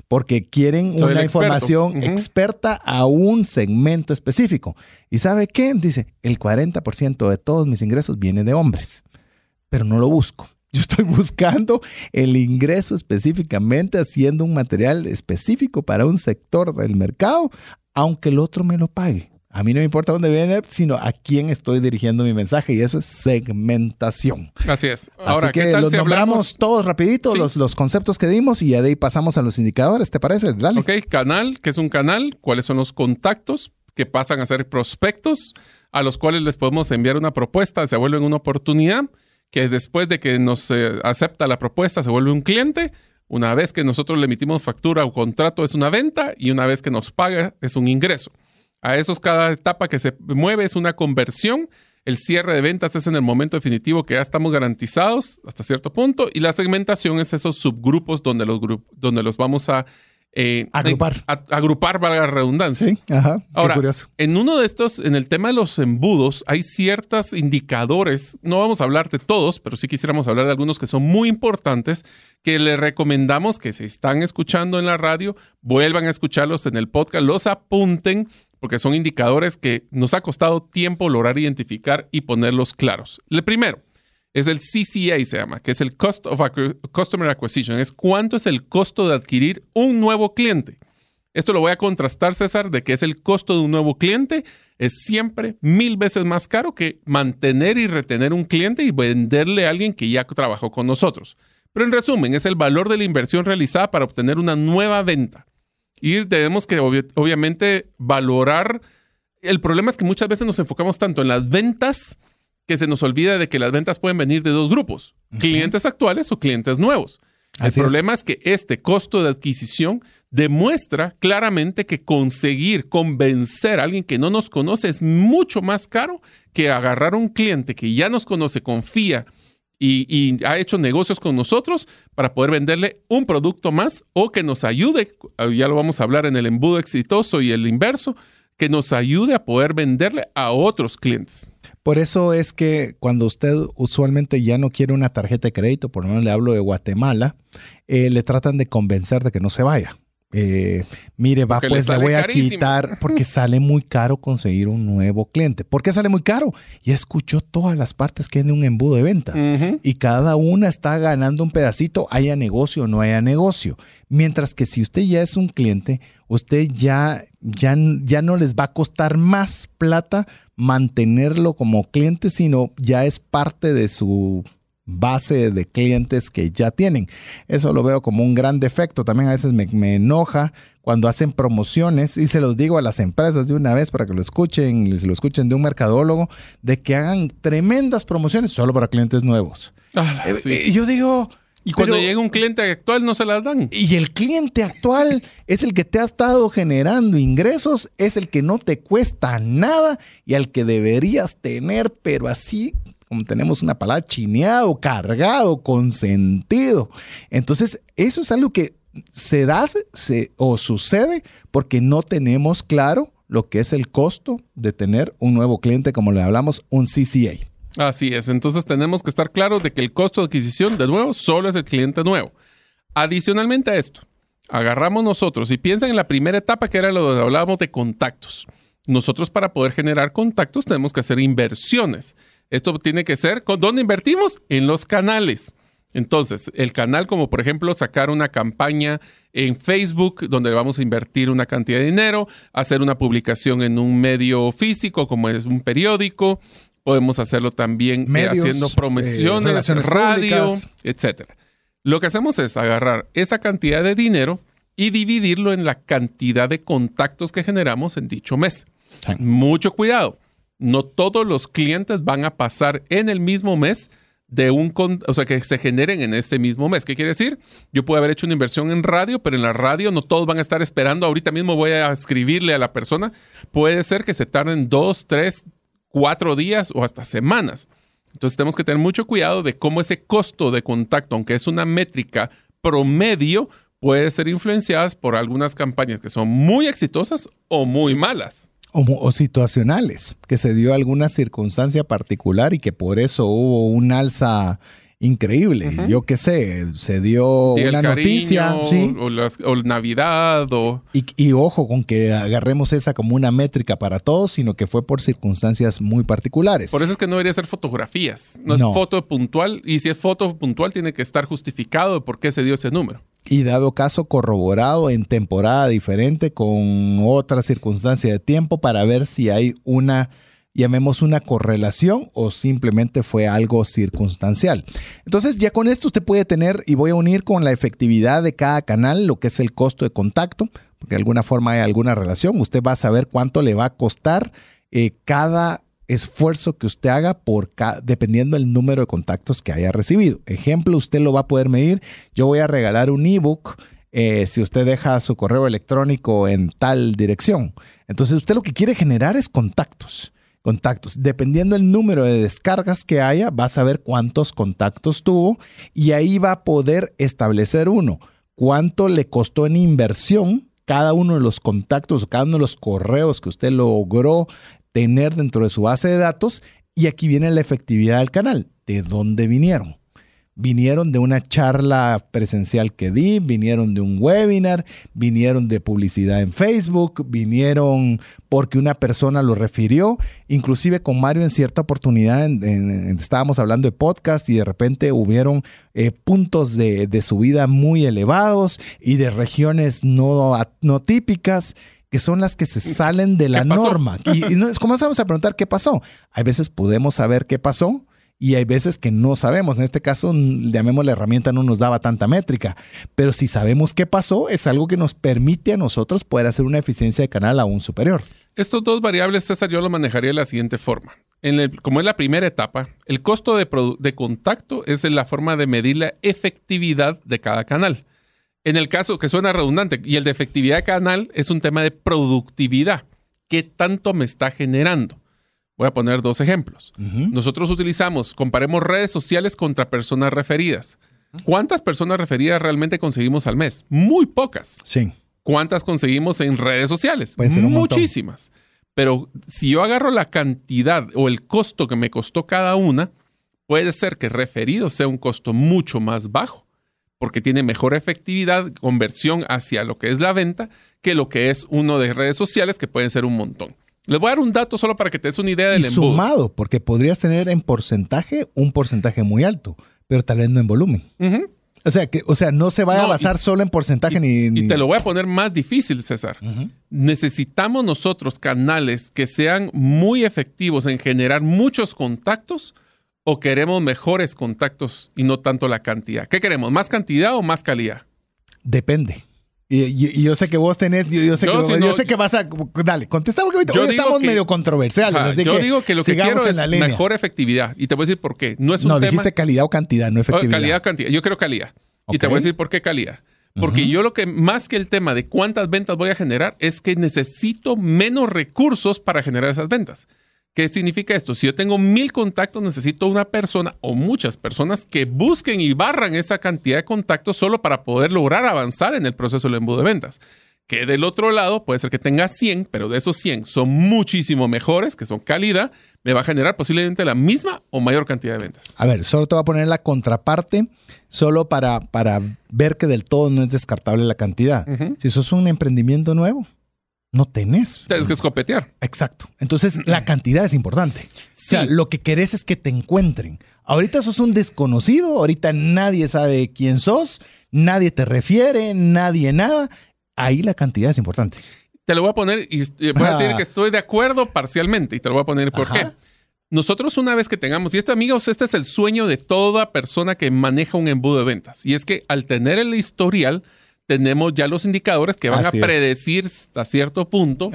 porque quieren una información experta a un segmento específico. ¿Y sabe qué? Dice, el 40% de todos mis ingresos viene de hombres, pero no lo busco. Yo estoy buscando el ingreso específicamente haciendo un material específico para un sector del mercado, aunque el otro me lo pague. A mí no me importa dónde viene, sino a quién estoy dirigiendo mi mensaje y eso es segmentación. Así es. Ahora, Así que los nombramos todos rapidito, los, los conceptos que dimos y de ahí pasamos a los indicadores, ¿te parece? Dale. Ok, canal, ¿qué es un canal? ¿Cuáles son los contactos que pasan a ser prospectos a los cuales les podemos enviar una propuesta, se vuelven una oportunidad? Que después de que nos eh, acepta la propuesta se vuelve un cliente. Una vez que nosotros le emitimos factura o contrato es una venta y una vez que nos paga es un ingreso. A esos cada etapa que se mueve es una conversión. El cierre de ventas es en el momento definitivo que ya estamos garantizados hasta cierto punto y la segmentación es esos subgrupos donde los, donde los vamos a eh, agrupar. agrupar, valga la redundancia. Sí, ajá. Ahora, en uno de estos, en el tema de los embudos, hay ciertos indicadores, no vamos a hablar de todos, pero sí quisiéramos hablar de algunos que son muy importantes, que le recomendamos que si están escuchando en la radio, vuelvan a escucharlos en el podcast, los apunten, porque son indicadores que nos ha costado tiempo lograr identificar y ponerlos claros. El primero, es el CCA, se llama, que es el Cost of Customer Acquisition. Es cuánto es el costo de adquirir un nuevo cliente. Esto lo voy a contrastar, César, de que es el costo de un nuevo cliente. Es siempre mil veces más caro que mantener y retener un cliente y venderle a alguien que ya trabajó con nosotros. Pero en resumen, es el valor de la inversión realizada para obtener una nueva venta. Y tenemos que obviamente valorar. El problema es que muchas veces nos enfocamos tanto en las ventas que se nos olvida de que las ventas pueden venir de dos grupos, clientes actuales o clientes nuevos. El problema es. que este costo de adquisición demuestra claramente que conseguir convencer a alguien que no nos conoce es mucho más caro que agarrar a un cliente que ya nos conoce, confía y, y, ha hecho negocios con nosotros para poder venderle un producto más o que nos ayude, ya lo vamos a hablar en el embudo exitoso y el inverso, que nos ayude a poder venderle a otros clientes. Por eso es que cuando usted usualmente ya no quiere una tarjeta de crédito, por lo menos le hablo de Guatemala, eh, le tratan de convencer de que no se vaya. Eh, mire, va, pues le, voy a quitar porque sale muy caro conseguir un nuevo cliente. ¿Por qué sale muy caro? Ya escuchó todas las partes que hay de un embudo de ventas y cada una está ganando un pedacito, haya negocio o no haya negocio. Mientras que si usted ya es un cliente, usted ya, ya, ya no les va a costar más plata mantenerlo como cliente, sino ya es parte de su base de clientes que ya tienen. Eso lo veo como un gran defecto. También a veces me, enoja cuando hacen promociones, y se los digo a las empresas de una vez para que lo escuchen, y se lo escuchen de un mercadólogo, de que hagan tremendas promociones solo para clientes nuevos. Ah, eh, y yo digo, y cuando llega un cliente actual no se las dan. Y el cliente actual es el que te ha estado generando ingresos, es el que no te cuesta nada y al que deberías tener, pero así como tenemos una palabra chineado, cargado, consentido. Entonces, eso es algo que se da se, o sucede porque no tenemos claro lo que es el costo de tener un nuevo cliente, como le hablamos, un CCA. Así es, entonces tenemos que estar claros de que el costo de adquisición, de nuevo, solo es el cliente nuevo. Adicionalmente a esto, agarramos nosotros y piensen en la primera etapa que era lo que hablábamos de contactos. Nosotros para poder generar contactos tenemos que hacer inversiones. Esto tiene que ser, ¿dónde invertimos? En los canales. Entonces, el canal como por ejemplo sacar una campaña en Facebook donde vamos a invertir una cantidad de dinero, hacer una publicación en un medio físico como es un periódico, Podemos hacerlo también eh, haciendo eh, promociones, radio, etc. Lo que hacemos es agarrar esa cantidad de dinero y dividirlo en la cantidad de contactos que generamos en dicho mes. Mucho cuidado. No todos los clientes van a pasar en el mismo mes de un, o sea, que se generen en ese mismo mes. ¿Qué quiere decir? Yo puedo haber hecho una inversión en radio, pero en la radio no todos van a estar esperando. Ahorita mismo voy a escribirle a la persona. Puede ser que se tarden dos, tres, cuatro días o hasta semanas. Entonces tenemos que tener mucho cuidado de cómo ese costo de contacto, aunque es una métrica promedio, puede ser influenciada por algunas campañas que son muy exitosas o muy malas. O, o, situacionales, que se dio alguna circunstancia particular y que por eso hubo un alza increíble. Yo qué sé, se dio una noticia. O, Navidad. O... Y, ojo con que agarremos esa como una métrica para todos, sino que fue por circunstancias muy particulares. Por eso es que no debería ser fotografías. No, es foto puntual. Y si es foto puntual, tiene que estar justificado de por qué se dio ese número. y dado caso corroborado en temporada diferente con otra circunstancia de tiempo para ver si hay una llamemos una correlación o simplemente fue algo circunstancial. Entonces ya con esto usted puede tener y voy a unir con la efectividad de cada canal lo que es el costo de contacto, porque de alguna forma hay alguna relación. Usted va a saber cuánto le va a costar eh, cada esfuerzo que usted haga por dependiendo del número de contactos que haya recibido. Ejemplo, usted lo va a poder medir. Yo voy a regalar un ebook eh, si usted deja su correo electrónico en tal dirección. Entonces usted lo que quiere generar es contactos. Contactos. Dependiendo del número de descargas que haya, va a saber cuántos contactos tuvo y ahí va a poder establecer uno. Cuánto le costó en inversión cada uno de los contactos, cada uno de los correos que usted logró tener dentro de su base de datos. Y aquí viene la efectividad del canal. ¿De dónde vinieron? Vinieron de una charla presencial que di, vinieron de un webinar, vinieron de publicidad en Facebook, vinieron porque una persona lo refirió. Inclusive con Mario en cierta oportunidad estábamos hablando de podcast y de repente hubieron eh, puntos de, de subida muy elevados y de regiones no, no típicas que son las que se salen de la norma. Y, no, comenzamos a preguntar qué pasó. Hay veces podemos saber qué pasó y hay veces que no sabemos. En este caso, llamemos la herramienta, no nos daba tanta métrica. Pero si sabemos qué pasó, es algo que nos permite a nosotros poder hacer una eficiencia de canal aún superior. Estos dos variables, César, yo lo manejaría de la siguiente forma. En como es la primera etapa, el costo de, de contacto es la forma de medir la efectividad de cada canal. En el caso que suena redundante, y el de efectividad de canal es un tema de productividad. ¿Qué tanto me está generando? Voy a poner dos ejemplos. Nosotros utilizamos, comparemos redes sociales contra personas referidas. ¿Cuántas personas referidas realmente conseguimos al mes? Muy pocas. Sí. ¿Cuántas conseguimos en redes sociales? Muchísimas. Pero si yo agarro la cantidad o el costo que me costó cada una, puede ser que referido sea un costo mucho más bajo porque tiene mejor efectividad, conversión hacia lo que es la venta, que lo que es uno de redes sociales, que pueden ser un montón. Les voy a dar un dato solo para que te des una idea del y sumado, porque podrías tener en porcentaje un porcentaje muy alto, pero tal vez no en volumen. O sea, que, o sea, no se va a basar solo en porcentaje ni, Y te lo voy a poner más difícil, César. Necesitamos nosotros canales que sean muy efectivos en generar muchos contactos o queremos mejores contactos y no tanto la cantidad? ¿Qué queremos? ¿Más cantidad o más calidad? Depende. Y, yo sé que vos tenés, yo, sé, que, yo sé que vas a. Dale, contesta porque ahorita estamos medio controversiales. yo digo que lo que quiero es mejor efectividad. Y te voy a decir por qué. No es un no, dijiste calidad o cantidad, no efectividad. calidad o cantidad. Yo quiero calidad. Y te voy a decir por qué calidad. Porque yo lo que, más que el tema de cuántas ventas voy a generar, es que necesito menos recursos para generar esas ventas. ¿Qué significa esto? Si yo tengo mil contactos, necesito una persona o muchas personas que busquen y barran esa cantidad de contactos solo para poder lograr avanzar en el proceso del embudo de ventas. Que del otro lado puede ser que tenga 100, pero de esos 100 son muchísimo mejores, que son calidad, me va a generar posiblemente la misma o mayor cantidad de ventas. A ver, solo te voy a poner la contraparte, solo para, para ver que del todo no es descartable la cantidad. Si eso es un emprendimiento nuevo, no tenés. Tienes que escopetear. Exacto. Entonces, la cantidad es importante. O sea, lo que querés es que te encuentren. Ahorita sos un desconocido, ahorita nadie sabe quién sos, nadie te refiere, nadie nada. Ahí la cantidad es importante. Te lo voy a poner y voy a decir que estoy de acuerdo parcialmente y te lo voy a poner por qué. Nosotros una vez que tengamos, y esto amigos, este es el sueño de toda persona que maneja un embudo de ventas, y es que al tener el historial, tenemos ya los indicadores que van a predecir hasta cierto punto.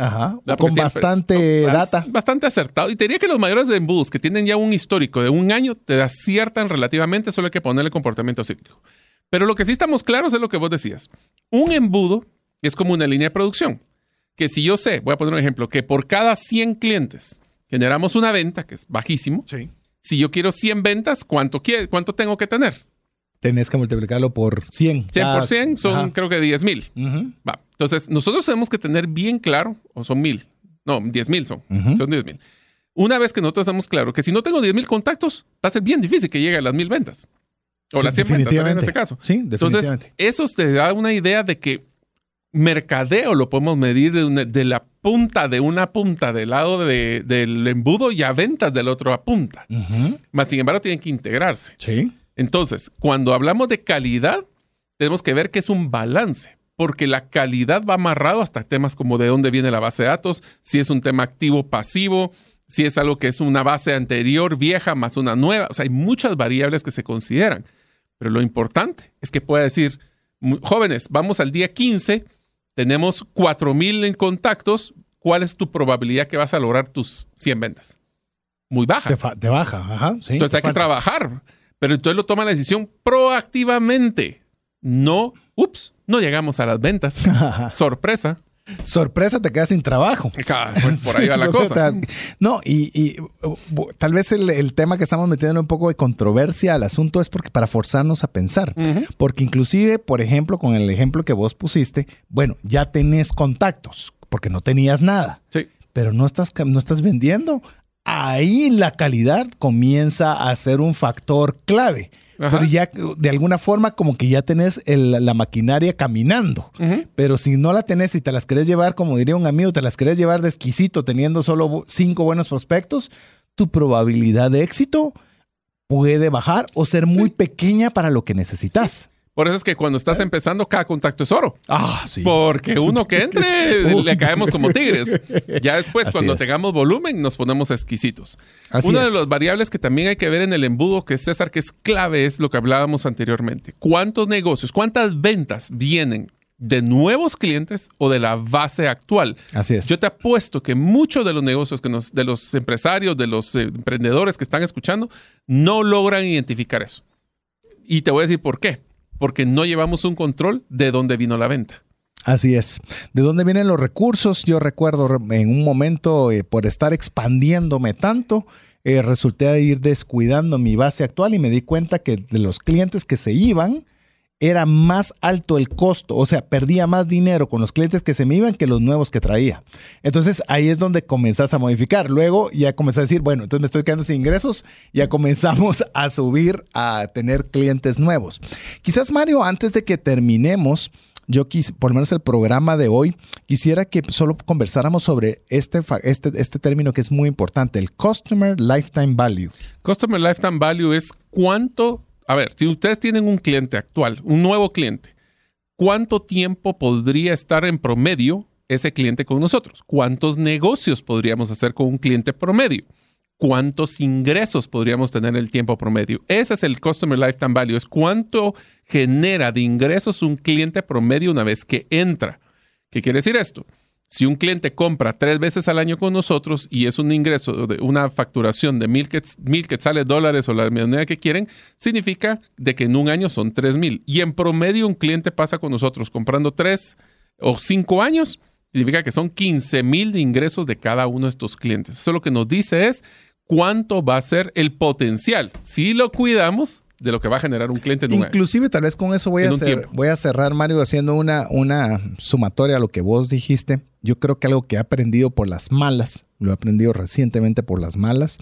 con bastante data. Bastante acertado. Y te diría que los mayores de embudos que tienen ya un histórico de un año te aciertan relativamente, solo hay que ponerle comportamiento cíclico. Pero lo que sí estamos claros es lo que vos decías. Un embudo es como una línea de producción. Que si yo sé, voy a poner un ejemplo, que por cada 100 clientes generamos una venta, que es bajísimo. Si yo quiero 100 ventas, ¿cuánto, cuánto tengo que tener? Tenés que multiplicarlo por 100. 100 por 100 son creo que 10 mil. Entonces, nosotros tenemos que tener bien claro, o son mil, no, 10 mil son, son 10 mil. Una vez que nosotros tenemos claro que si no tengo 10 mil contactos, va a ser bien difícil que llegue a las mil ventas. O las 100 ventas en este caso. Sí, definitivamente. Entonces, eso te da una idea de que mercadeo lo podemos medir de, la punta, de una punta del lado del embudo y a ventas del otro a punta. Más sin embargo, tienen que integrarse. Sí. Entonces, cuando hablamos de calidad, tenemos que ver que es un balance, porque la calidad va amarrado hasta temas como de dónde viene la base de datos, si es un tema activo, pasivo, si es algo que es una base anterior, vieja, más una nueva. O sea, hay muchas variables que se consideran. Pero lo importante es que pueda decir, jóvenes, vamos al día 15, tenemos 4.000 en contactos, ¿cuál es tu probabilidad que vas a lograr tus 100 ventas? Muy baja. Te, baja, ajá. entonces hay que trabajar. Pero entonces lo toma la decisión proactivamente. No, ups, no llegamos a las ventas. Sorpresa sorpresa te quedas sin trabajo. Pues por ahí va la cosa. No, y, tal vez el, tema que estamos metiendo un poco de controversia al asunto es porque para forzarnos a pensar. Porque inclusive, por ejemplo, con el ejemplo que vos pusiste, bueno, ya tenés contactos, porque no tenías nada. Sí. Pero no estás, no estás vendiendo. Ahí la calidad comienza a ser un factor clave. Pero ya de alguna forma como que ya tenés la maquinaria caminando. Pero si no la tenés y te las querés llevar, como diría un amigo, te las querés llevar de exquisito teniendo solo cinco buenos prospectos, tu probabilidad de éxito puede bajar o ser muy pequeña para lo que necesitas. Por eso es que cuando estás empezando, cada contacto es oro. Ah, sí. Porque uno que entre, le caemos como tigres. Ya después, cuando tengamos volumen, nos ponemos exquisitos. Una de las variables que también hay que ver en el embudo, que César, que es clave, es lo que hablábamos anteriormente. ¿Cuántos negocios, cuántas ventas vienen de nuevos clientes o de la base actual. Así es. Yo te apuesto que muchos de los negocios que nos, de los empresarios, de los emprendedores que están escuchando, no logran identificar eso. Y te voy a decir por qué porque no llevamos un control de dónde vino la venta. Así es. ¿De dónde vienen los recursos? Yo recuerdo en un momento, eh, por estar expandiéndome tanto, eh, resulté ir descuidando mi base actual y me di cuenta que de los clientes que se iban, era más alto el costo, o sea, perdía más dinero con los clientes que se me iban que los nuevos que traía. Entonces ahí es donde comenzás a modificar. Luego ya comenzás a decir, bueno, entonces me estoy quedando sin ingresos, ya comenzamos a subir a tener clientes nuevos. Quizás Mario, antes de que terminemos, yo quise, por lo menos el programa de hoy, quisiera que solo conversáramos sobre este, este, este término que es muy importante, el Customer Lifetime Value. Customer Lifetime Value es cuánto a ver, si ustedes tienen un cliente actual, un nuevo cliente, ¿cuánto tiempo podría estar en promedio ese cliente con nosotros? ¿Cuántos negocios podríamos hacer con un cliente promedio? ¿Cuántos ingresos podríamos tener en el tiempo promedio? Ese es el Customer Lifetime Value, es cuánto genera de ingresos un cliente promedio una vez que entra. ¿Qué quiere decir esto? Si un cliente compra tres veces al año con nosotros y es un ingreso de una facturación de mil, quetzales dólares o la moneda que quieren, significa de que en un año son tres mil. Y en promedio un cliente pasa con nosotros comprando tres o cinco años, significa que son 15 mil de ingresos de cada uno de estos clientes. Eso lo que nos dice es cuánto va a ser el potencial. Si lo cuidamos, de lo que va a generar un cliente en Inclusive, tal vez con eso voy a, hacer, voy a cerrar, Mario, haciendo una, una sumatoria a lo que vos dijiste. Yo creo que algo que he aprendido por las malas, lo he aprendido recientemente por las malas,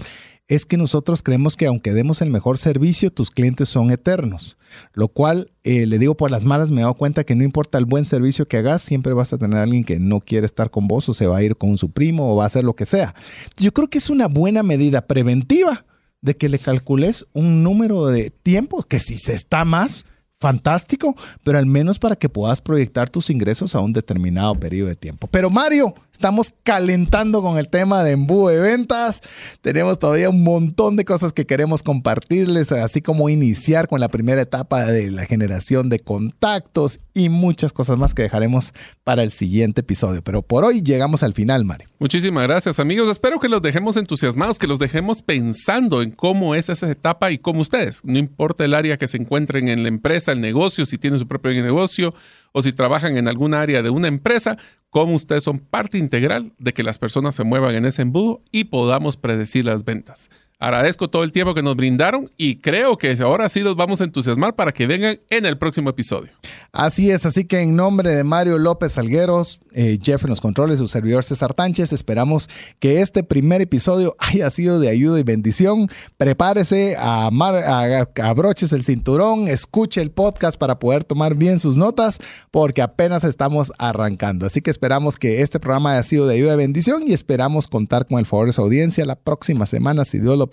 es que nosotros creemos que aunque demos el mejor servicio, tus clientes son eternos. Lo cual, eh, le digo por las malas, me he dado cuenta que no importa el buen servicio que hagas, siempre vas a tener a alguien que no quiere estar con vos o se va a ir con su primo o va a hacer lo que sea. Yo creo que es una buena medida preventiva de que le calcules un número de tiempos, que si se está más, fantástico, pero al menos para que puedas proyectar tus ingresos a un determinado periodo de tiempo. Pero Mario, Estamos calentando con el tema de embudo de ventas. Tenemos todavía un montón de cosas que queremos compartirles, así como iniciar con la primera etapa de la generación de contactos y muchas cosas más que dejaremos para el siguiente episodio. Pero por hoy llegamos al final, Mario. Muchísimas gracias, amigos. Espero que los dejemos entusiasmados, que los dejemos pensando en cómo es esa etapa y cómo ustedes, no importa el área que se encuentren en la empresa, el negocio, si tienen su propio negocio o si trabajan en algún área de una empresa, cómo ustedes son parte integral de que las personas se muevan en ese embudo y podamos predecir las ventas. Agradezco todo el tiempo que nos brindaron y creo que ahora sí los vamos a entusiasmar para que vengan en el próximo episodio. Así es, así que en nombre de Mario López Algueros, eh, Jeff en los controles, su servidor César Tánchez, esperamos que este primer episodio haya sido de ayuda y bendición. Prepárese, a, a, abroches el cinturón, escuche el podcast para poder tomar bien sus notas, porque apenas estamos arrancando. Así que esperamos que este programa haya sido de ayuda y bendición y esperamos contar con el favor de su audiencia la próxima semana, si Dios lo